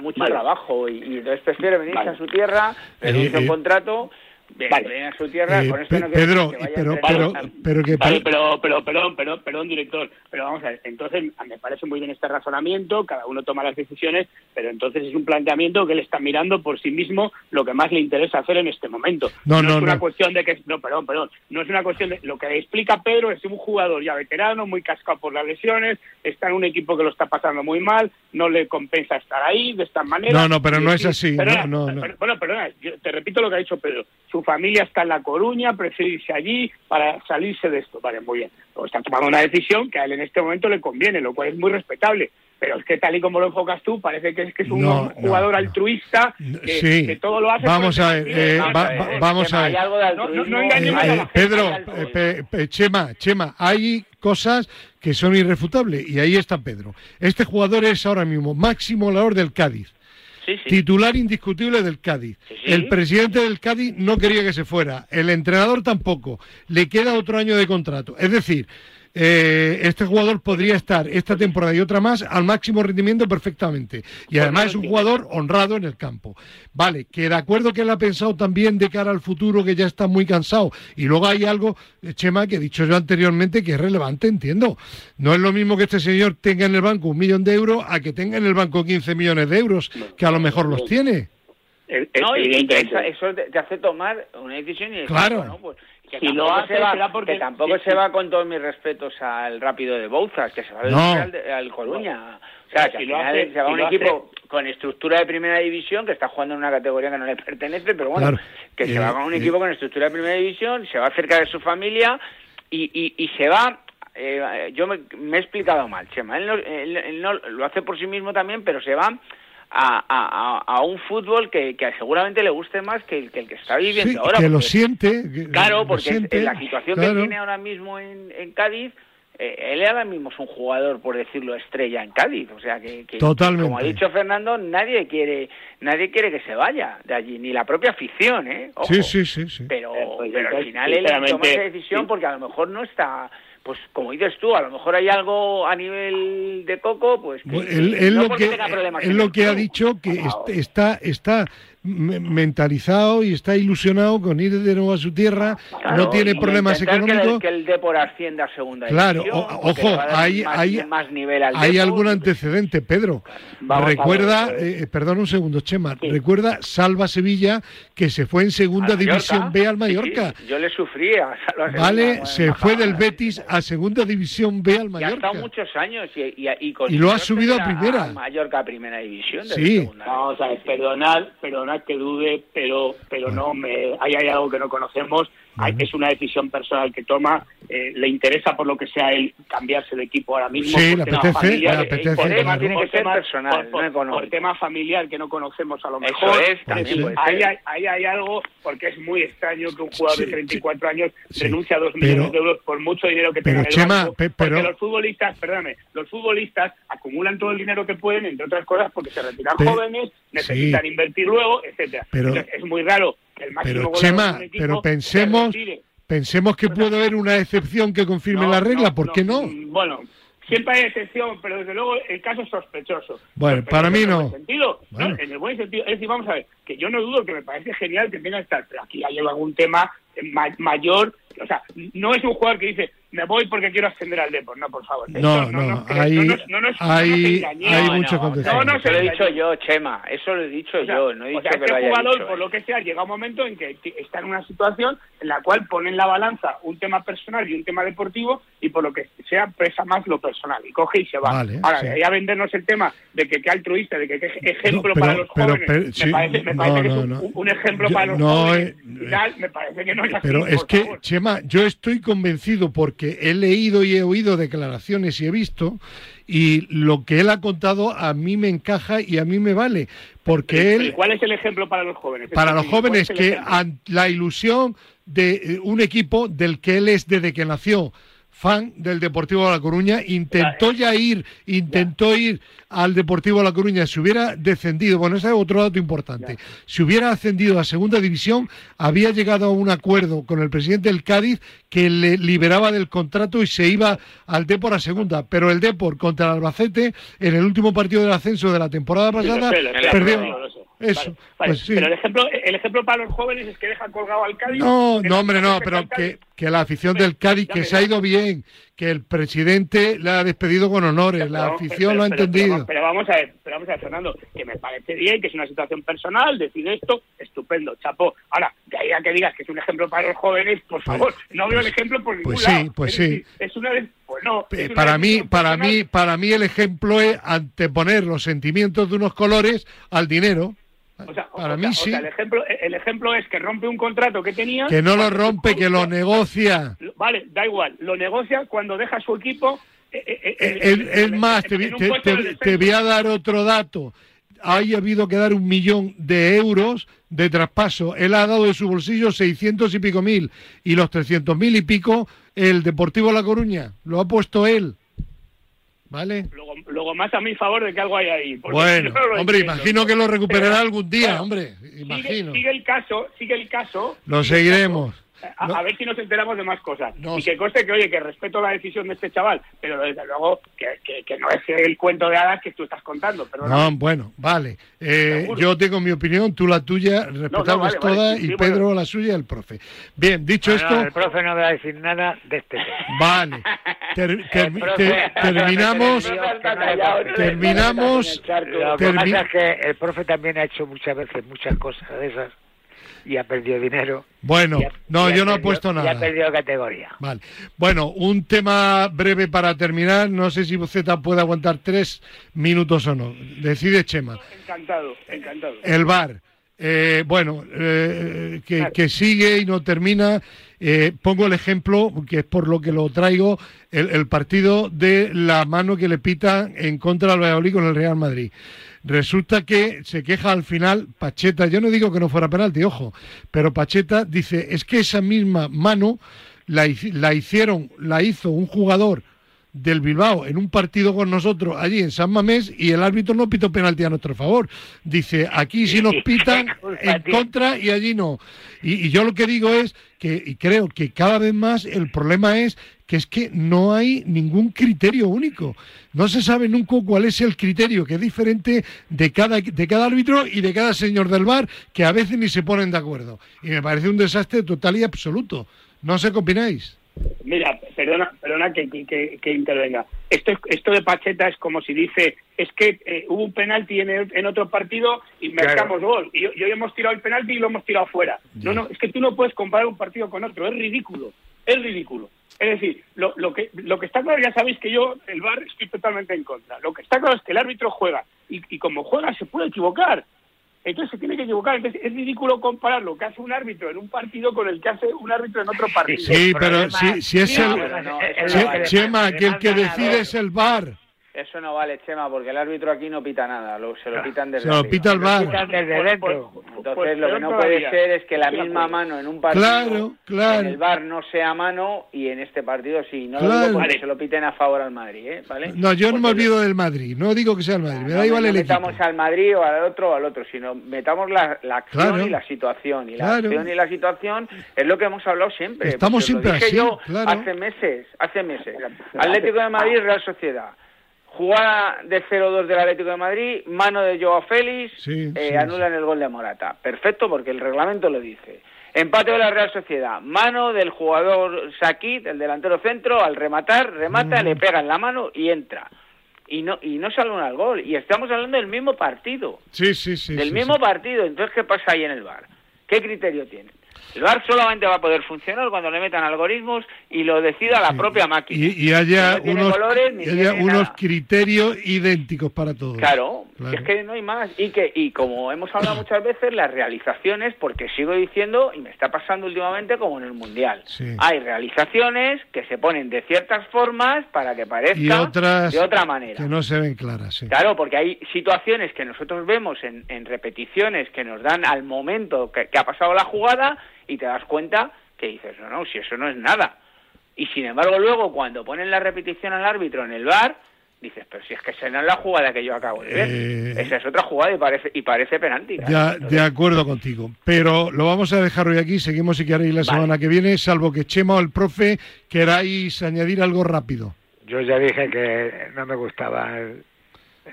mucho trabajo y, entonces prefiere venirse a su tierra, renuncia un contrato Vale. a su tierra, Eh, con esto no Pedro, que vaya pero, a pero, pero que Vale, pa- pero, pero, perdón, perdón, perdón, director, pero vamos a ver, entonces me parece muy bien este razonamiento, cada uno toma las decisiones, pero entonces es un planteamiento que él está mirando por sí mismo lo que más le interesa hacer en este momento. No, no, es una no. cuestión de que, no, perdón, perdón, no es una cuestión de, lo que explica Pedro es un jugador ya veterano, muy cascado por las lesiones, está en un equipo que lo está pasando muy mal, no le compensa estar ahí de esta manera. No, no, pero Y- no es así, perdona, no, no, no. per- bueno, perdona, yo te repito lo que ha dicho Pedro. Su familia está en La Coruña, prefiere irse allí para salirse de esto. Vale, muy bien. Luego está tomando una decisión que a él en este momento le conviene, lo cual es muy respetable. Pero es que tal y como lo enfocas tú, parece que es, que es un No, jugador no, altruista que, sí. que todo lo hace. Vamos a ver, eh, Vamos va- a ver, va- vamos Chema, a hay ver. algo de No, no, altruismo. no engañemos a la Pedro, eh, pe- pe- Chema, Chema, hay cosas que son irrefutables y ahí está Pedro. Este jugador es ahora mismo máximo goleador del Cádiz. Sí, sí. Titular indiscutible del Cádiz. Sí. El presidente del Cádiz no quería que se fuera. El entrenador tampoco. Le queda otro año de contrato. Es decir, eh, este jugador podría estar esta temporada y otra más al máximo rendimiento perfectamente. Y además es un jugador honrado en el campo. Vale, que de acuerdo que él ha pensado también de cara al futuro, que ya está muy cansado. Y luego hay algo, eh, Chema, que he dicho yo anteriormente, que es relevante, entiendo. No es lo mismo que este señor tenga en el banco un millón de euros a que tenga en el banco 15 millones de euros, que a lo mejor los tiene. No, y eso, eso te, te hace tomar una decisión y decir, Claro. bueno, pues, que Si tampoco lo hace, se va, será porque- que tampoco sí, se sí. va con todos mis respetos al rápido de Bouzas, que se va del No. De- al Coruña. O sea, que Si al lo final hace- se va si un hace- equipo con estructura de primera división, que está jugando en una categoría que no le pertenece, pero bueno, Claro. que se va con un equipo con estructura de primera división, se va cerca de su familia y, y, y se va... eh, yo me, me he explicado mal, Chema. Él, no, él- él no- lo hace por sí mismo también, pero se va a, a- a- a un fútbol que, que seguramente le guste más que el que, el que está viviendo Sí, ahora. que lo siente. que- Claro, porque siente, en la situación claro. que tiene ahora mismo en, en Cádiz, eh, él ahora mismo es un jugador, por decirlo, estrella en Cádiz. O sea que, que- Totalmente. como ha dicho Fernando, nadie quiere nadie quiere que se vaya de allí, ni la propia afición, ¿eh? Ojo. Sí, sí, sí, sí. Pero, Eh, pues pero al final él toma esa decisión sí. porque a lo mejor no está... Pues como dices tú, a lo mejor hay algo a nivel de Coco, pues que, él, él no lo que, tenga problemas él lo que ha dicho que est- está, está mentalizado y está ilusionado con ir de nuevo a su tierra, Claro, no tiene problemas intentar que el- económicos. Que el, Depor ascienda a segunda Claro, división. o- ojo, hay, más, hay, más nivel al hay Depor. algún antecedente, Pedro. Vamos recuerda, eh, perdón un segundo, Chema, Sí. recuerda Salva Sevilla que se fue en segunda Mallorca. división B al Mallorca. sí, yo le sufrí a Salva Sevilla, Vale, bueno, se fue del. Betis a segunda división B al Y ha Mallorca. estado muchos años y, y, y, Y lo ha subido a primera. Mallorca a primera división. de Sí. segunda Vamos a ver, división. perdonad, que dude, pero pero no me hay, hay algo que no conocemos. Hay- es una decisión personal que toma. eh, le interesa por lo que sea él cambiarse de equipo ahora mismo. Sí, por le tema apetece, familiar, le eh, apetece, por tema-. Tiene que por ser tema- personal, por- no por- económico. por tema familiar que no conocemos a lo Eso mejor. es, Es también decir, puede ahí, ser. hay, ahí hay algo, porque es muy extraño que un jugador Sí, de 34 años sí. renuncie a dos Pero- millones de euros por mucho dinero que pero, tenga en el Chema, banco, pe- porque los futbolistas, perdóname, los futbolistas acumulan todo el dinero que pueden, entre otras cosas, porque se retiran Pe- jóvenes, necesitan sí. invertir luego, etcétera. Pero- Entonces, es muy raro que el máximo Pero Chema, equipo pero se pensemos, pensemos que puede haber una excepción que confirme No, la regla, no, ¿por qué no? mm, Bueno, siempre hay excepción, pero desde luego el caso es sospechoso. Bueno, Sospechoso para mí en el no. En el buen sentido. Es decir, vamos a ver, que yo no dudo que me parece genial que tenga que estar, pero aquí hay algún tema ma- mayor. O sea, no es un jugador que dice, me voy porque quiero ascender al Depor. No, por favor. No, Eso no, hay- no nos- no nos- no nos hay- engañemos. hay No, Eso lo he dicho yo, Chema. Eso lo he dicho o sea, yo. No he o dicho sea, que este lo haya jugador, dicho por lo que sea, llega un momento en que está en una situación en la cual pone en la balanza un tema personal y un tema deportivo y por lo que sea pesa más lo personal y coge y se va. Vale, Ahora, sí. de ahí a vendernos el tema de que qué altruista, de que qué ejemplo No, pero- para los pero- jóvenes, pero- me sí, parece, me no, parece que no, es un, no. un ejemplo Yo- para los no, jóvenes eh, y tal, me parece que no es así, Pero es que, favor. Chema, yo estoy convencido porque he leído y he oído declaraciones y he visto, y lo que él ha contado a mí me encaja y a mí me vale, porque ¿Y él, ¿Cuál es el ejemplo para los jóvenes? para los Es decir, ¿cuál jóvenes, que ejemplo? la ilusión de eh, un equipo del que él es desde que nació, fan del Deportivo de La Coruña, intentó ya ir, intentó ir al Deportivo de La Coruña, si hubiera descendido, bueno, ese es otro dato importante, si hubiera ascendido a Segunda División, había llegado a un acuerdo con el presidente del Cádiz que le liberaba del contrato y se iba al Depor a Segunda, pero el Depor contra el Albacete, en el último partido del ascenso de la temporada pasada, perdió. Eso, Vale, pues sí. Pero el ejemplo, el ejemplo para los jóvenes es que deja colgado al Cádiz. No, no, hombre, no, pero que, que la afición del Cádiz, que se ha ido bien, que el presidente la ha despedido con honores, la afición pero- lo ha entendido. Pero, vamos a ver, pero vamos a ver, Fernando, que me parece bien, que es una situación personal, decir esto, estupendo, chapo. Ahora, de ahí a que digas que es un ejemplo para los jóvenes, por favor, no veo el ejemplo por ningún pues sí, lado. pues Es sí. Es una de- pues no, Eh, es una para mí, para personal. mí, para mí el ejemplo es anteponer los sentimientos de unos colores al dinero. O sea, para o mí o sí. sea, el ejemplo, el ejemplo es que rompe un contrato que tenía. Que no lo rompe, que lo negocia. Vale, da igual, lo negocia cuando deja su equipo. eh, eh, eh, Es, más, te, voy a dar otro dato. Ha habido que dar un millón de euros de traspaso. Él ha dado de su bolsillo 600 y pico mil. Y los 300 mil y pico, el Deportivo La Coruña. Lo ha puesto él. ¿Vale? Luego, luego más a mi favor de que algo hay ahí. Bueno, no hombre, entiendo. imagino que lo recuperará Pero, algún día, bueno, hombre. Sigue, Imagino. sigue el caso, sigue el caso. Lo sigue seguiremos. A, No. a ver si nos enteramos de más cosas. No y que conste que, oye, que respeto la decisión de este chaval, pero desde luego que, que- que no es el cuento de hadas que tú estás contando. Pero No, bueno, vale. Eh, yo tengo mi opinión, tú la tuya, respetamos vale, vale, todas, sí, y sí, Pedro bueno. la suya, el profe. Bien, dicho esto, el profe no va a decir nada de este tema. vale. Ter- ter- El profe- ter- terminamos, le- terminamos, Lo que pasa es que el profe también ha hecho muchas veces muchas cosas de esas y ha perdido dinero. Bueno, ha- no, yo no he puesto Y ha nada. perdido categoría. Vale. Bueno, un tema breve para terminar. No sé si Z puede aguantar tres minutos o no. Decide Chema. Encantado, encantado. El VAR. eh, bueno, eh, que, que sigue y no termina. Eh, pongo el ejemplo, que es por lo que lo traigo, el, el partido de la mano que le pita en contra del Valladolid con el Real Madrid. Resulta que se queja al final Pacheta, yo no digo que no fuera penalti, ojo, pero Pacheta dice, es que esa misma mano la, la hicieron, la hizo un jugador del Bilbao en un partido con nosotros allí en San Mamés y el árbitro no pitó penalti a nuestro favor. Dice, aquí sí nos pitan en contra y allí no. Y, y yo lo que digo es que, y creo que cada vez más el problema es que es que no hay ningún criterio único. No se sabe nunca cuál es el criterio, que es diferente de cada, de cada árbitro y de cada señor del bar, que a veces ni se ponen de acuerdo. Y me parece un desastre total y absoluto. No sé qué opináis. Mira, perdona, perdona que, que- que- intervenga. Esto, es- esto de Pacheta es como si dice, es que eh, hubo un penalti en, el- en otro partido y marcamos gol. Y, y hoy hemos tirado el penalti y lo hemos tirado fuera. No, no, es que tú no puedes comparar un partido con otro. Es ridículo, es ridículo. Es decir, lo, lo que, lo que está claro, ya sabéis que yo, el VAR, estoy totalmente en contra. Lo que está claro es que el árbitro juega y, y como juega se puede equivocar. Entonces se tiene que equivocar. Entonces es ridículo comparar lo que hace un árbitro en un partido con el que hace un árbitro en otro partido. Sí, pero si, si es el... Chema, que el que decide es el bar. Eso no vale, Chema, porque el árbitro aquí no pita nada, lo- se lo pitan desde Se lo pita el bar. Desde Pues- dentro. pues- pues Entonces lo que no todavía. puede ser es que la misma mano en un partido Claro, claro. en el VAR no sea mano y en este partido sí. No lo Claro. digo porque Vale. se lo piten a favor al Madrid, ¿eh? ¿Vale? No, yo no me olvido del Madrid. No digo que sea el Madrid. Me no, da igual no el equipo. metamos al Madrid o al otro o al otro, sino metamos la, la acción Claro. y la situación. Y la Claro. acción y la situación es lo que hemos hablado siempre. Estamos lo siempre dije así, yo claro. hace meses, hace meses. Atlético de Madrid, Real Sociedad. Jugada de 0-2 del Atlético de Madrid, mano de Joao Félix, Sí, eh, sí, anulan el gol de Morata. Perfecto, porque el reglamento lo dice. Empate de la Real Sociedad, mano del jugador Sakit, el delantero centro, al rematar, remata, Mm. le pega en la mano y entra. Y no, y no salen al gol. Y estamos hablando del mismo partido. Sí, sí, sí. del mismo partido. Entonces, ¿qué pasa ahí en el bar? ¿Qué criterio tiene? El bar solamente va a poder funcionar cuando le metan algoritmos y lo decida la Sí. propia máquina. Y, y haya No unos, colores ni y haya tiene unos nada. criterios idénticos para todos. Claro, Claro. es que no hay más. Y que y como hemos hablado muchas veces, las realizaciones, porque sigo diciendo, y me está pasando últimamente como en el Mundial, Sí. hay realizaciones que se ponen de ciertas formas para que parezca Y otras de otra manera. que no se ven claras. sí. Claro, porque hay situaciones que nosotros vemos en, en repeticiones que nos dan al momento que, que ha pasado la jugada y te das cuenta que dices, no, no, si eso no es nada. Y sin embargo luego cuando ponen la repetición al árbitro en el bar, dices, pero si es que esa no es la jugada que yo acabo de ver. Eh, Esa es otra jugada y parece, y parece penalti. Ya, Entonces, de acuerdo contigo. Pero lo vamos a dejar hoy aquí. Seguimos si queréis la Vale. semana que viene, salvo que Chema o el profe queráis añadir algo rápido. Yo ya dije que no me gustaba el,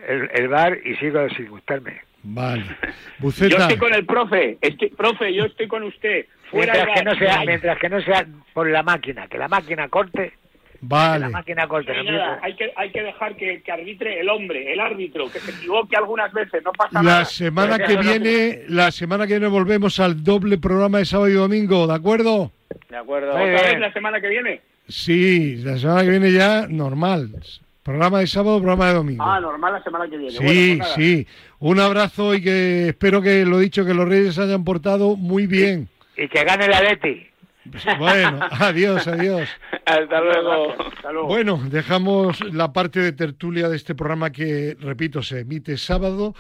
el, el bar y sigo sin gustarme. Vale. Yo estoy con el profe, estoy, profe, yo estoy con usted. Fuera mientras, que no sea, mientras que no sea por la máquina, que la máquina corte, que Vale. la máquina corte. No hay nada, que, hay que dejar que, que arbitre el hombre, el árbitro, que se equivoque algunas veces, no pasa La nada. semana que no- viene, la semana que viene volvemos al doble programa de sábado y domingo, ¿de acuerdo? De acuerdo. ¿Otra vez la semana que viene? Sí, la semana que viene ya normal. Programa de sábado, programa de domingo. Ah, normal la semana que viene. Sí, Bueno, pues sí. Un abrazo y que espero que lo dicho, que los Reyes se hayan portado muy bien. Y que gane la Leti. Bueno, adiós, adiós. Hasta luego. Hasta luego. Bueno, dejamos la parte de tertulia de este programa que, repito, se emite sábado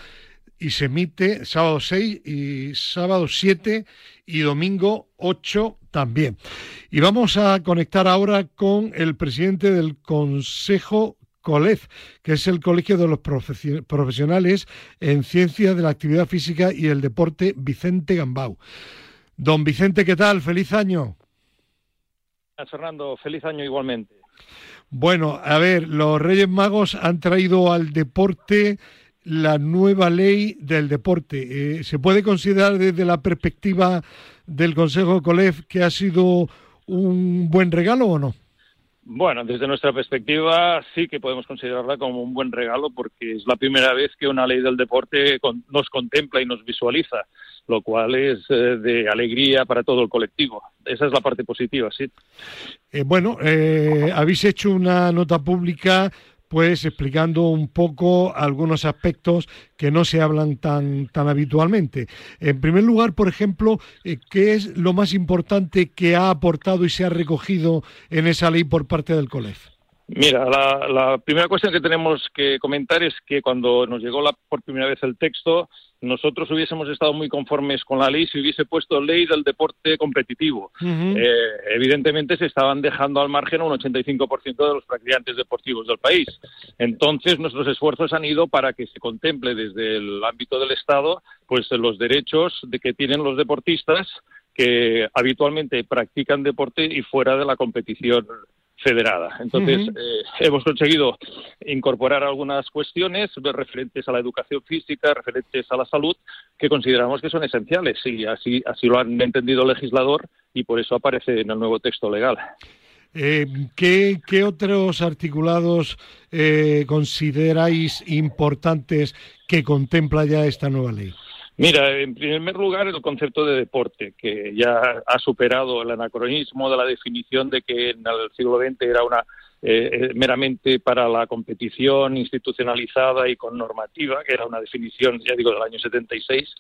y se emite sábado 6 y sábado 7 y domingo 8 también. Y vamos a conectar ahora con el presidente del Consejo COLEF, que es el Colegio de los Profesio- Profesionales en Ciencias de la Actividad Física y el Deporte, Vicente Gambau. Don Vicente, ¿qué tal? Feliz año. Fernando, feliz año igualmente. Bueno, a ver, los Reyes Magos han traído al deporte la nueva ley del deporte. Eh, ¿Se puede considerar desde la perspectiva del Consejo COLEF que ha sido un buen regalo o no? Bueno, desde nuestra perspectiva sí que podemos considerarla como un buen regalo porque es la primera vez que una ley del deporte nos contempla y nos visualiza, lo cual es eh, de alegría para todo el colectivo. Esa es la parte positiva, sí. Eh, bueno, eh, habéis hecho una nota pública pues explicando un poco algunos aspectos que no se hablan tan, tan habitualmente. En primer lugar, por ejemplo, eh, ¿qué es lo más importante que ha aportado y se ha recogido en esa ley por parte del COLEF? Mira, la, la primera cuestión que tenemos que comentar es que cuando nos llegó la, por primera vez el texto, nosotros hubiésemos estado muy conformes con la ley si hubiese puesto ley del deporte competitivo. Eh, evidentemente se estaban dejando al margen un 85% de los practicantes deportivos del país. Entonces nuestros esfuerzos han ido para que se contemple desde el ámbito del Estado pues los derechos de que tienen los deportistas que habitualmente practican deporte y fuera de la competición federada. Entonces, eh, hemos conseguido incorporar algunas cuestiones referentes a la educación física, referentes a la salud, que consideramos que son esenciales. Y así, así lo han entendido el legislador y por eso aparece en el nuevo texto legal. Eh, ¿qué, qué otros articulados eh, consideráis importantes que contempla ya esta nueva ley? Mira, en primer lugar, el concepto de deporte, que ya ha superado el anacronismo de la definición de que en el siglo XX era una eh, eh, meramente para la competición institucionalizada y con normativa, que era una definición, ya digo, del año 76,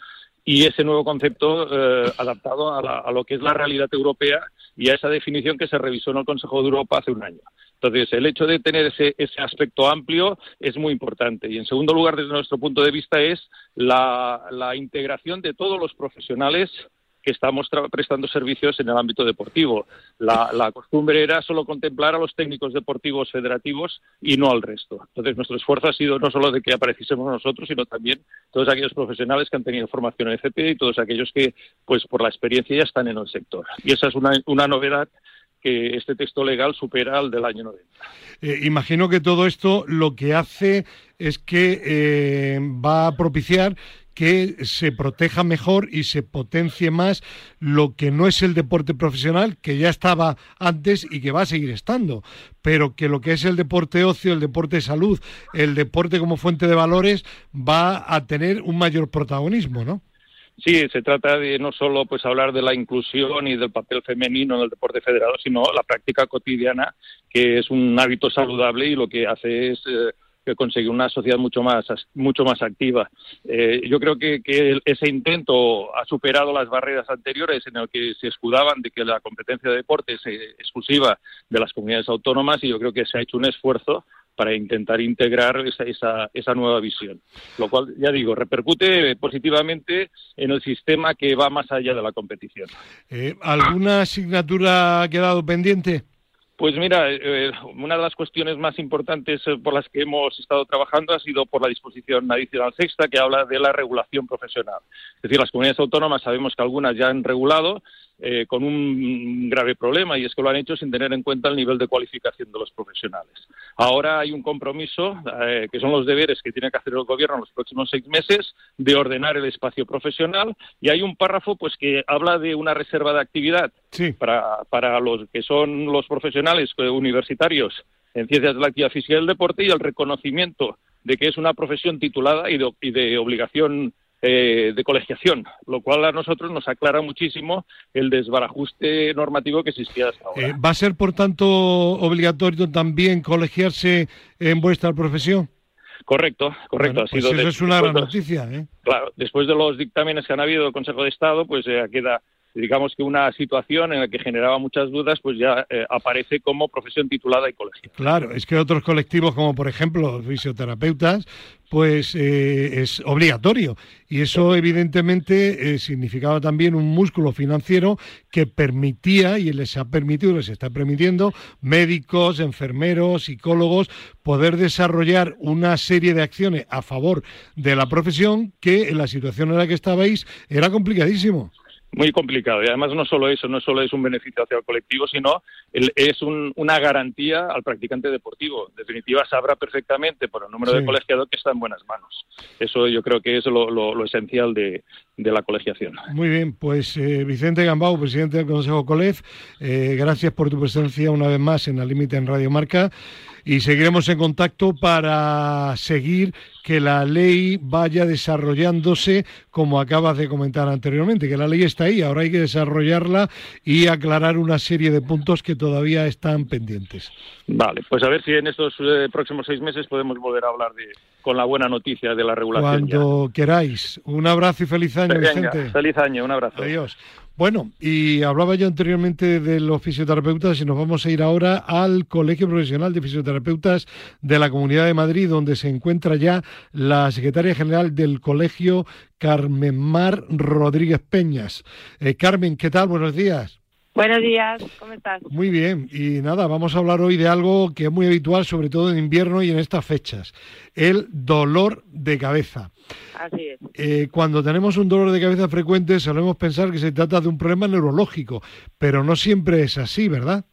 y ese nuevo concepto eh, adaptado a, a lo que es la realidad europea y a esa definición que se revisó en el Consejo de Europa hace un año. Entonces, el hecho de tener ese, ese aspecto amplio es muy importante. Y, en segundo lugar, desde nuestro punto de vista, es la, la integración de todos los profesionales que estamos prestando servicios en el ámbito deportivo. La, la costumbre era solo contemplar a los técnicos deportivos federativos y no al resto. Entonces, nuestro esfuerzo ha sido no solo de que apareciésemos nosotros, sino también todos aquellos profesionales que han tenido formación en FP y todos aquellos que, pues, por la experiencia ya están en el sector. Y esa es una, una novedad que este texto legal supera al del año 90. Eh, imagino que todo esto lo que hace es que eh, va a propiciar que se proteja mejor y se potencie más lo que no es el deporte profesional, que ya estaba antes y que va a seguir estando, pero que lo que es el deporte ocio, el deporte de salud, el deporte como fuente de valores, va a tener un mayor protagonismo, ¿no? Sí, se trata de no solo pues hablar de la inclusión y del papel femenino en el deporte federado, sino la práctica cotidiana, que es un hábito saludable y lo que hace es eh, conseguir una sociedad mucho más mucho más activa. Eh, yo creo que, que ese intento ha superado las barreras anteriores en el que se escudaban de que la competencia de deporte es eh, exclusiva de las comunidades autónomas y yo creo que se ha hecho un esfuerzo para intentar integrar esa, esa, esa nueva visión. Lo cual, ya digo, repercute positivamente en el sistema que va más allá de la competición. Eh, ¿Alguna asignatura ha quedado pendiente? Pues mira, eh, una de las cuestiones más importantes eh, por las que hemos estado trabajando ha sido por la disposición adicional sexta que habla de la regulación profesional. Es decir, las comunidades autónomas sabemos que algunas ya han regulado eh, con un grave problema y es que lo han hecho sin tener en cuenta el nivel de cualificación de los profesionales. Ahora hay un compromiso, que son los deberes que tiene que hacer el Gobierno en los próximos seis meses, de ordenar el espacio profesional y hay un párrafo pues que habla de una reserva de actividad para, para los que son los profesionales eh, universitarios en ciencias de la actividad física y el deporte y el reconocimiento de que es una profesión titulada y de, obligación eh, de colegiación, lo cual a nosotros nos aclara muchísimo el desbarajuste normativo que existía hasta ahora. Eh, ¿Va a ser, por tanto, obligatorio también colegiarse en vuestra profesión? Correcto, correcto. Pues eso es una gran noticia. Claro, después de los dictámenes que han habido del Consejo de Estado, pues queda digamos que una situación en la que generaba muchas dudas, pues ya eh, aparece como profesión titulada y colegiada. Claro, es que otros colectivos, como por ejemplo los fisioterapeutas, pues eh, es obligatorio. Y eso evidentemente eh, significaba también un músculo financiero que permitía, y les ha permitido, les está permitiendo, médicos, enfermeros, psicólogos, poder desarrollar una serie de acciones a favor de la profesión que en la situación en la que estabais era complicadísimo muy complicado. Y además no solo eso, no solo es un beneficio hacia el colectivo, sino es una garantía al practicante deportivo. En definitiva, sabrá perfectamente por el número de colegiados que está en buenas manos. Eso yo creo que es lo, esencial de, la colegiación. Muy bien, pues eh, Vicente Gambau, presidente del Consejo COLEF, eh, gracias por tu presencia una vez más en la Límite en Radio Marca y seguiremos en contacto para seguir que la ley vaya desarrollándose como acabas de comentar anteriormente, que la ley está ahí, ahora hay que desarrollarla y aclarar una serie de puntos que todavía están pendientes. Vale, pues a ver si en estos eh, próximos seis meses podemos volver a hablar de, con la buena noticia de la regulación. Cuando queráis. Un abrazo y feliz año, Vicente. Feliz año, un abrazo. Adiós. Bueno, y hablaba yo anteriormente de los fisioterapeutas y nos vamos a ir ahora al Colegio Profesional de Fisioterapeutas de la Comunidad de Madrid, donde se encuentra ya la secretaria general del colegio, Carmen Mar Rodríguez Peñas. Eh, Carmen, ¿qué tal? Buenos días. Buenos días, ¿cómo estás? Muy bien, y nada, vamos a hablar hoy de algo que es muy habitual, sobre todo en invierno y en estas fechas, el dolor de cabeza. Así es. Eh, cuando tenemos un dolor de cabeza frecuente solemos pensar que se trata de un problema neurológico, pero no siempre es así, ¿verdad?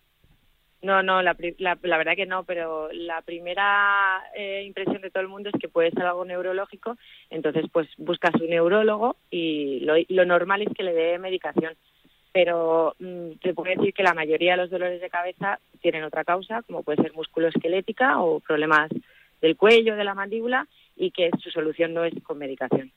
No, no, la, verdad que no, pero la primera eh, impresión de todo el mundo es que puede ser algo neurológico, entonces pues buscas un neurólogo y lo normal es que le dé medicación pero mm, te puedo decir que la mayoría de los dolores de cabeza tienen otra causa, como puede ser musculoesquelética o problemas del cuello, de la mandíbula, y que su solución no es con medicación.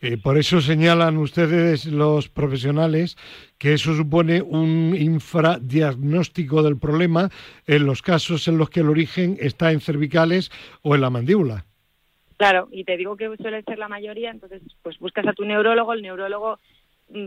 Eh, por eso señalan ustedes los profesionales que eso supone un infradiagnóstico del problema en los casos en los que el origen está en cervicales o en la mandíbula. Claro, y te digo que suele ser la mayoría, entonces pues buscas a tu neurólogo, el neurólogo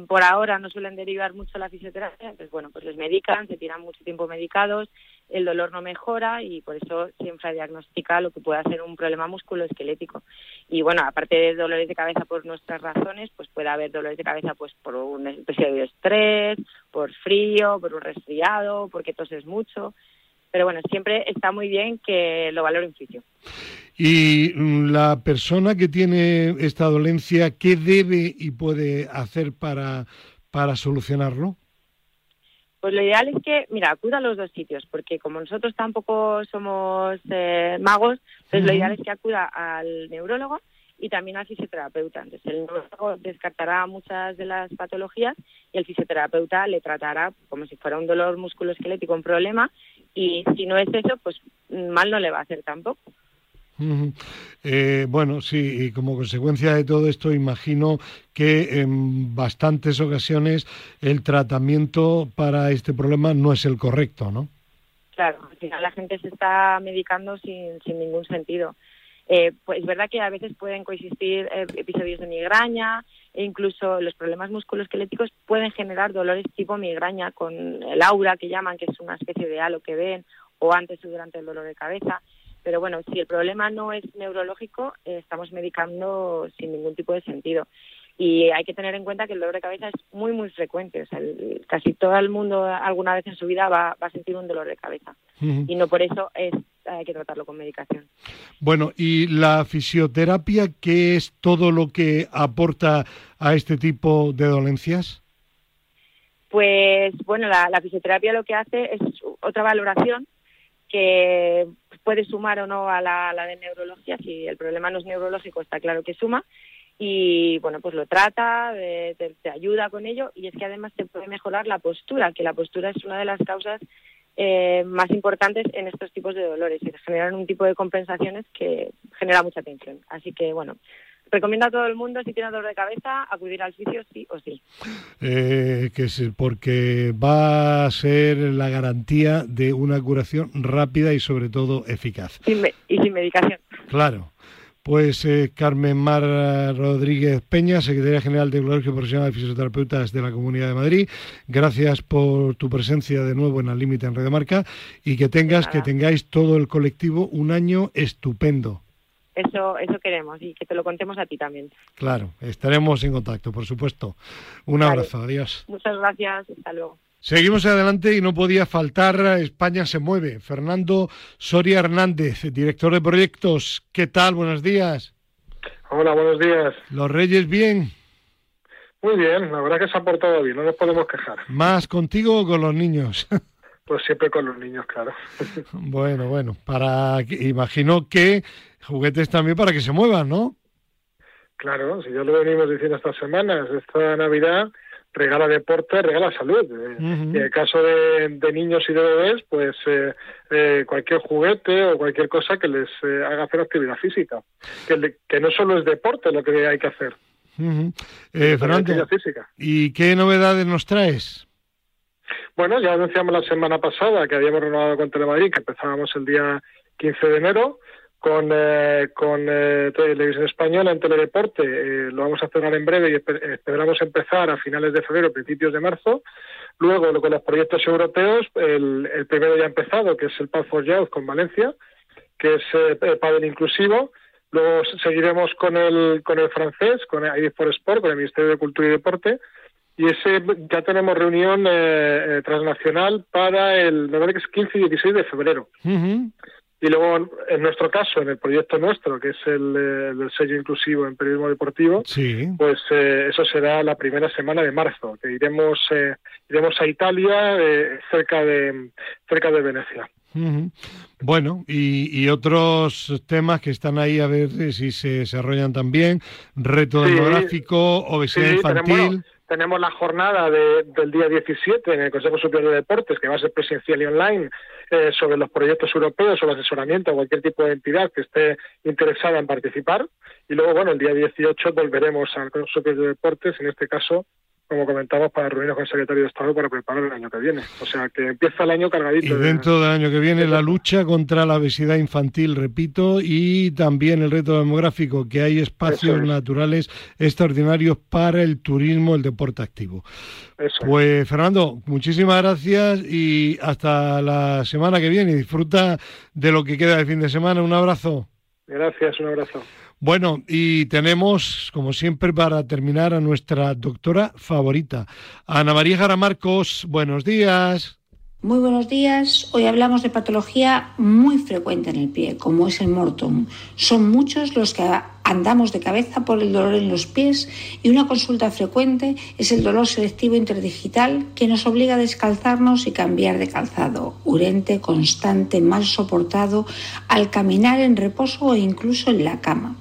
por ahora no suelen derivar mucho la fisioterapia, entonces bueno, pues les medican, se tiran mucho tiempo medicados, el dolor no mejora y por eso se infradiagnostica lo que puede ser un problema musculoesquelético. Y bueno, aparte de dolores de cabeza por nuestras razones, pues puede haber dolores de cabeza pues por un episodio de estrés, por frío, por un resfriado, porque toses mucho. Pero bueno, siempre está muy bien que lo valore un fisio. Y mm, la persona que tiene esta dolencia, ¿qué debe y puede hacer para, para solucionarlo? Pues lo ideal es que, mira, acuda a los dos sitios, porque como nosotros tampoco somos eh, magos, pues lo ideal es que acuda al neurólogo y también al fisioterapeuta. Entonces, el neurólogo descartará muchas de las patologías y el fisioterapeuta le tratará como si fuera un dolor musculoesquelético, un problema, y si no es eso, pues mal no le va a hacer tampoco. Eh, bueno, sí, y como consecuencia de todo esto, imagino que en bastantes ocasiones el tratamiento para este problema no es el correcto, ¿no? Claro, al final la gente se está medicando sin, sin ningún sentido. Eh, pues es verdad que a veces pueden coexistir eh, episodios de migraña e incluso los problemas musculoesqueléticos pueden generar dolores tipo migraña con el aura que llaman, que es una especie de halo que ven, o antes o durante el dolor de cabeza. Pero bueno, si el problema no es neurológico, eh, estamos medicando sin ningún tipo de sentido. y hay que tener en cuenta que el dolor de cabeza es muy, muy frecuente. O sea, casi todo el mundo alguna vez en su vida va, a sentir un dolor de cabeza. Y no por eso es, hay que tratarlo con medicación. Bueno, ¿y la fisioterapia qué es todo lo que aporta a este tipo de dolencias? Pues bueno, la, fisioterapia lo que hace es otra valoración que puede sumar o no a la, de neurología. Si el problema no es neurológico, está claro que suma y bueno, pues lo trata, eh, te, ayuda con ello y es que además te puede mejorar la postura, que la postura es una de las causas eh, más importantes en estos tipos de dolores y generan un tipo de compensaciones que genera mucha tensión. Así que bueno, recomiendo a todo el mundo si tiene dolor de cabeza acudir al fisio sí o sí. Eh, que es porque va a ser la garantía de una curación rápida y sobre todo eficaz. y sin medicación. Claro. Pues eh, Carmen Mar Rodríguez Peña, Secretaria General de Colegio Profesional de Fisioterapeutas de la Comunidad de Madrid, gracias por tu presencia de nuevo en el límite en Red Marca y que tengas, que tengáis todo el colectivo un año estupendo. Eso, eso queremos y que te lo contemos a ti también. Claro, estaremos en contacto, por supuesto. Un abrazo, adiós. Muchas gracias, hasta luego. Seguimos adelante y no podía faltar España se mueve. Fernando Soria Hernández, director de proyectos. ¿Qué tal? Buenos días. Hola, buenos días. ¿Los Reyes bien? Muy bien, la verdad que se ha portado bien, no nos podemos quejar. ¿Más contigo o con los niños? Pues siempre con los niños, claro. Bueno, bueno, para imagino que juguetes también para que se muevan, ¿no? Claro, si ya lo venimos diciendo estas semanas, esta Navidad regala deporte, regala salud. Eh, en el caso de, niños y de bebés, pues eh, eh, cualquier juguete o cualquier cosa que les haga hacer actividad física. Que, que no solo es deporte lo que hay que hacer. Fernando, física. ¿y qué novedades nos traes? Bueno, ya anunciamos la semana pasada que habíamos renovado con Telemadrid, que empezábamos el día 15 de enero con, eh, con eh, Televisión Española en Teledeporte. Eh, lo vamos a cerrar en breve y esperamos empezar a finales de febrero, principios de marzo. Luego, con los proyectos europeos, el, el primero ya ha empezado, que es el Path for Youth con Valencia, que es eh, Padel Inclusivo. Luego seguiremos con el, con el francés, con ID for Sport, con el Ministerio de Cultura y Deporte. Y ese ya tenemos reunión eh, transnacional para el, me que es 15 y 16 de febrero. Y luego, en nuestro caso, en el proyecto nuestro, que es el, del sello inclusivo en periodismo deportivo, pues eh, eso será la primera semana de marzo, que iremos eh, iremos a Italia, eh, cerca de cerca de Venecia. Bueno, y, otros temas que están ahí a ver si se desarrollan también, reto demográfico, obesidad infantil. tenemos la jornada del día 17 en el Consejo Superior de Deportes, que va a ser presencial y online, eh, sobre los proyectos europeos, sobre asesoramiento a cualquier tipo de entidad que esté interesada en participar. Y luego, bueno, el día 18 volveremos al Consejo Superior de Deportes, en este caso como comentamos, para reunirnos con el secretario de Estado para preparar el año que viene. O sea, que empieza el año cargadito. Y dentro del año que viene la lucha contra la obesidad infantil, repito, y también el reto demográfico, que hay espacios naturales extraordinarios para el turismo, el deporte activo. pues Fernando, muchísimas gracias y hasta la semana que viene. Disfruta de lo que queda de fin de semana. Un abrazo. Gracias, un abrazo. Bueno, y tenemos, como siempre, para terminar a nuestra doctora favorita, Ana María Jara Marcos. Buenos días. Muy buenos días. Hoy hablamos de patología muy frecuente en el pie, como es el mortum. Son muchos los que andamos de cabeza por el dolor en los pies y una consulta frecuente es el dolor selectivo interdigital que nos obliga a descalzarnos y cambiar de calzado, urente, constante, mal soportado al caminar en reposo o incluso en la cama.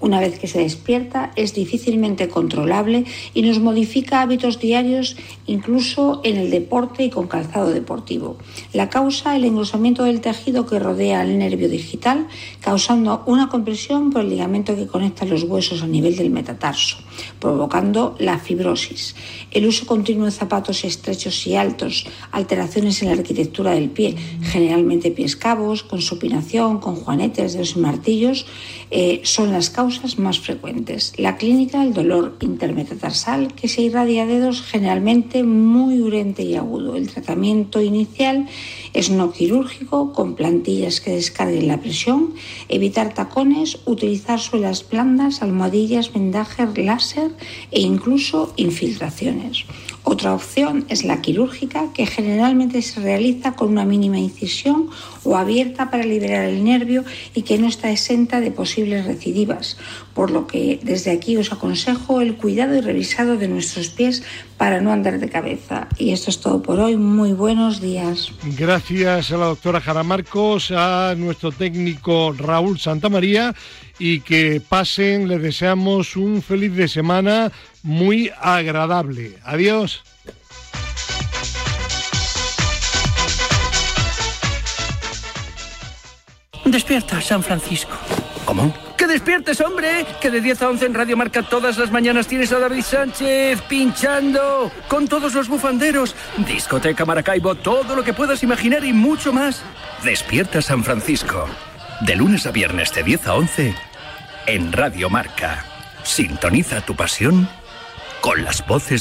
Una vez que se despierta es difícilmente controlable y nos modifica hábitos diarios incluso en el deporte y con calzado deportivo. La causa el engrosamiento del tejido que rodea el nervio digital, causando una compresión por el ligamento que conecta los huesos a nivel del metatarso, provocando la fibrosis. El uso continuo de zapatos estrechos y altos, alteraciones en la arquitectura del pie, generalmente pies cabos, con supinación, con juanetes, dedos martillos, eh, son las causas más frecuentes. La clínica, el dolor intermetatarsal, que se irradia dedos generalmente muy urente y agudo. El tratamiento inicial es no quirúrgico, con plantillas que descarguen la presión, evitar tacones, utilizar suelas blandas, almohadillas, vendajes, láser e incluso infiltraciones. Otra opción es la quirúrgica, que generalmente se realiza con una mínima incisión o abierta para liberar el nervio y que no está exenta de posibles recidivas, por lo que desde aquí os aconsejo el cuidado y revisado de nuestros pies para no andar de cabeza. Y esto es todo por hoy. Muy buenos días. Gracias a la doctora Jara Marcos, a nuestro técnico Raúl Santamaría y que pasen, les deseamos un feliz de semana muy agradable. Adiós. Despierta, San Francisco. ¿Cómo? ¡Que despiertes, hombre! Que de 10 a 11 en Radio Marca todas las mañanas tienes a David Sánchez pinchando con todos los bufanderos. Discoteca Maracaibo, todo lo que puedas imaginar y mucho más. Despierta, San Francisco. De lunes a viernes de 10 a 11 en Radio Marca. Sintoniza tu pasión con las voces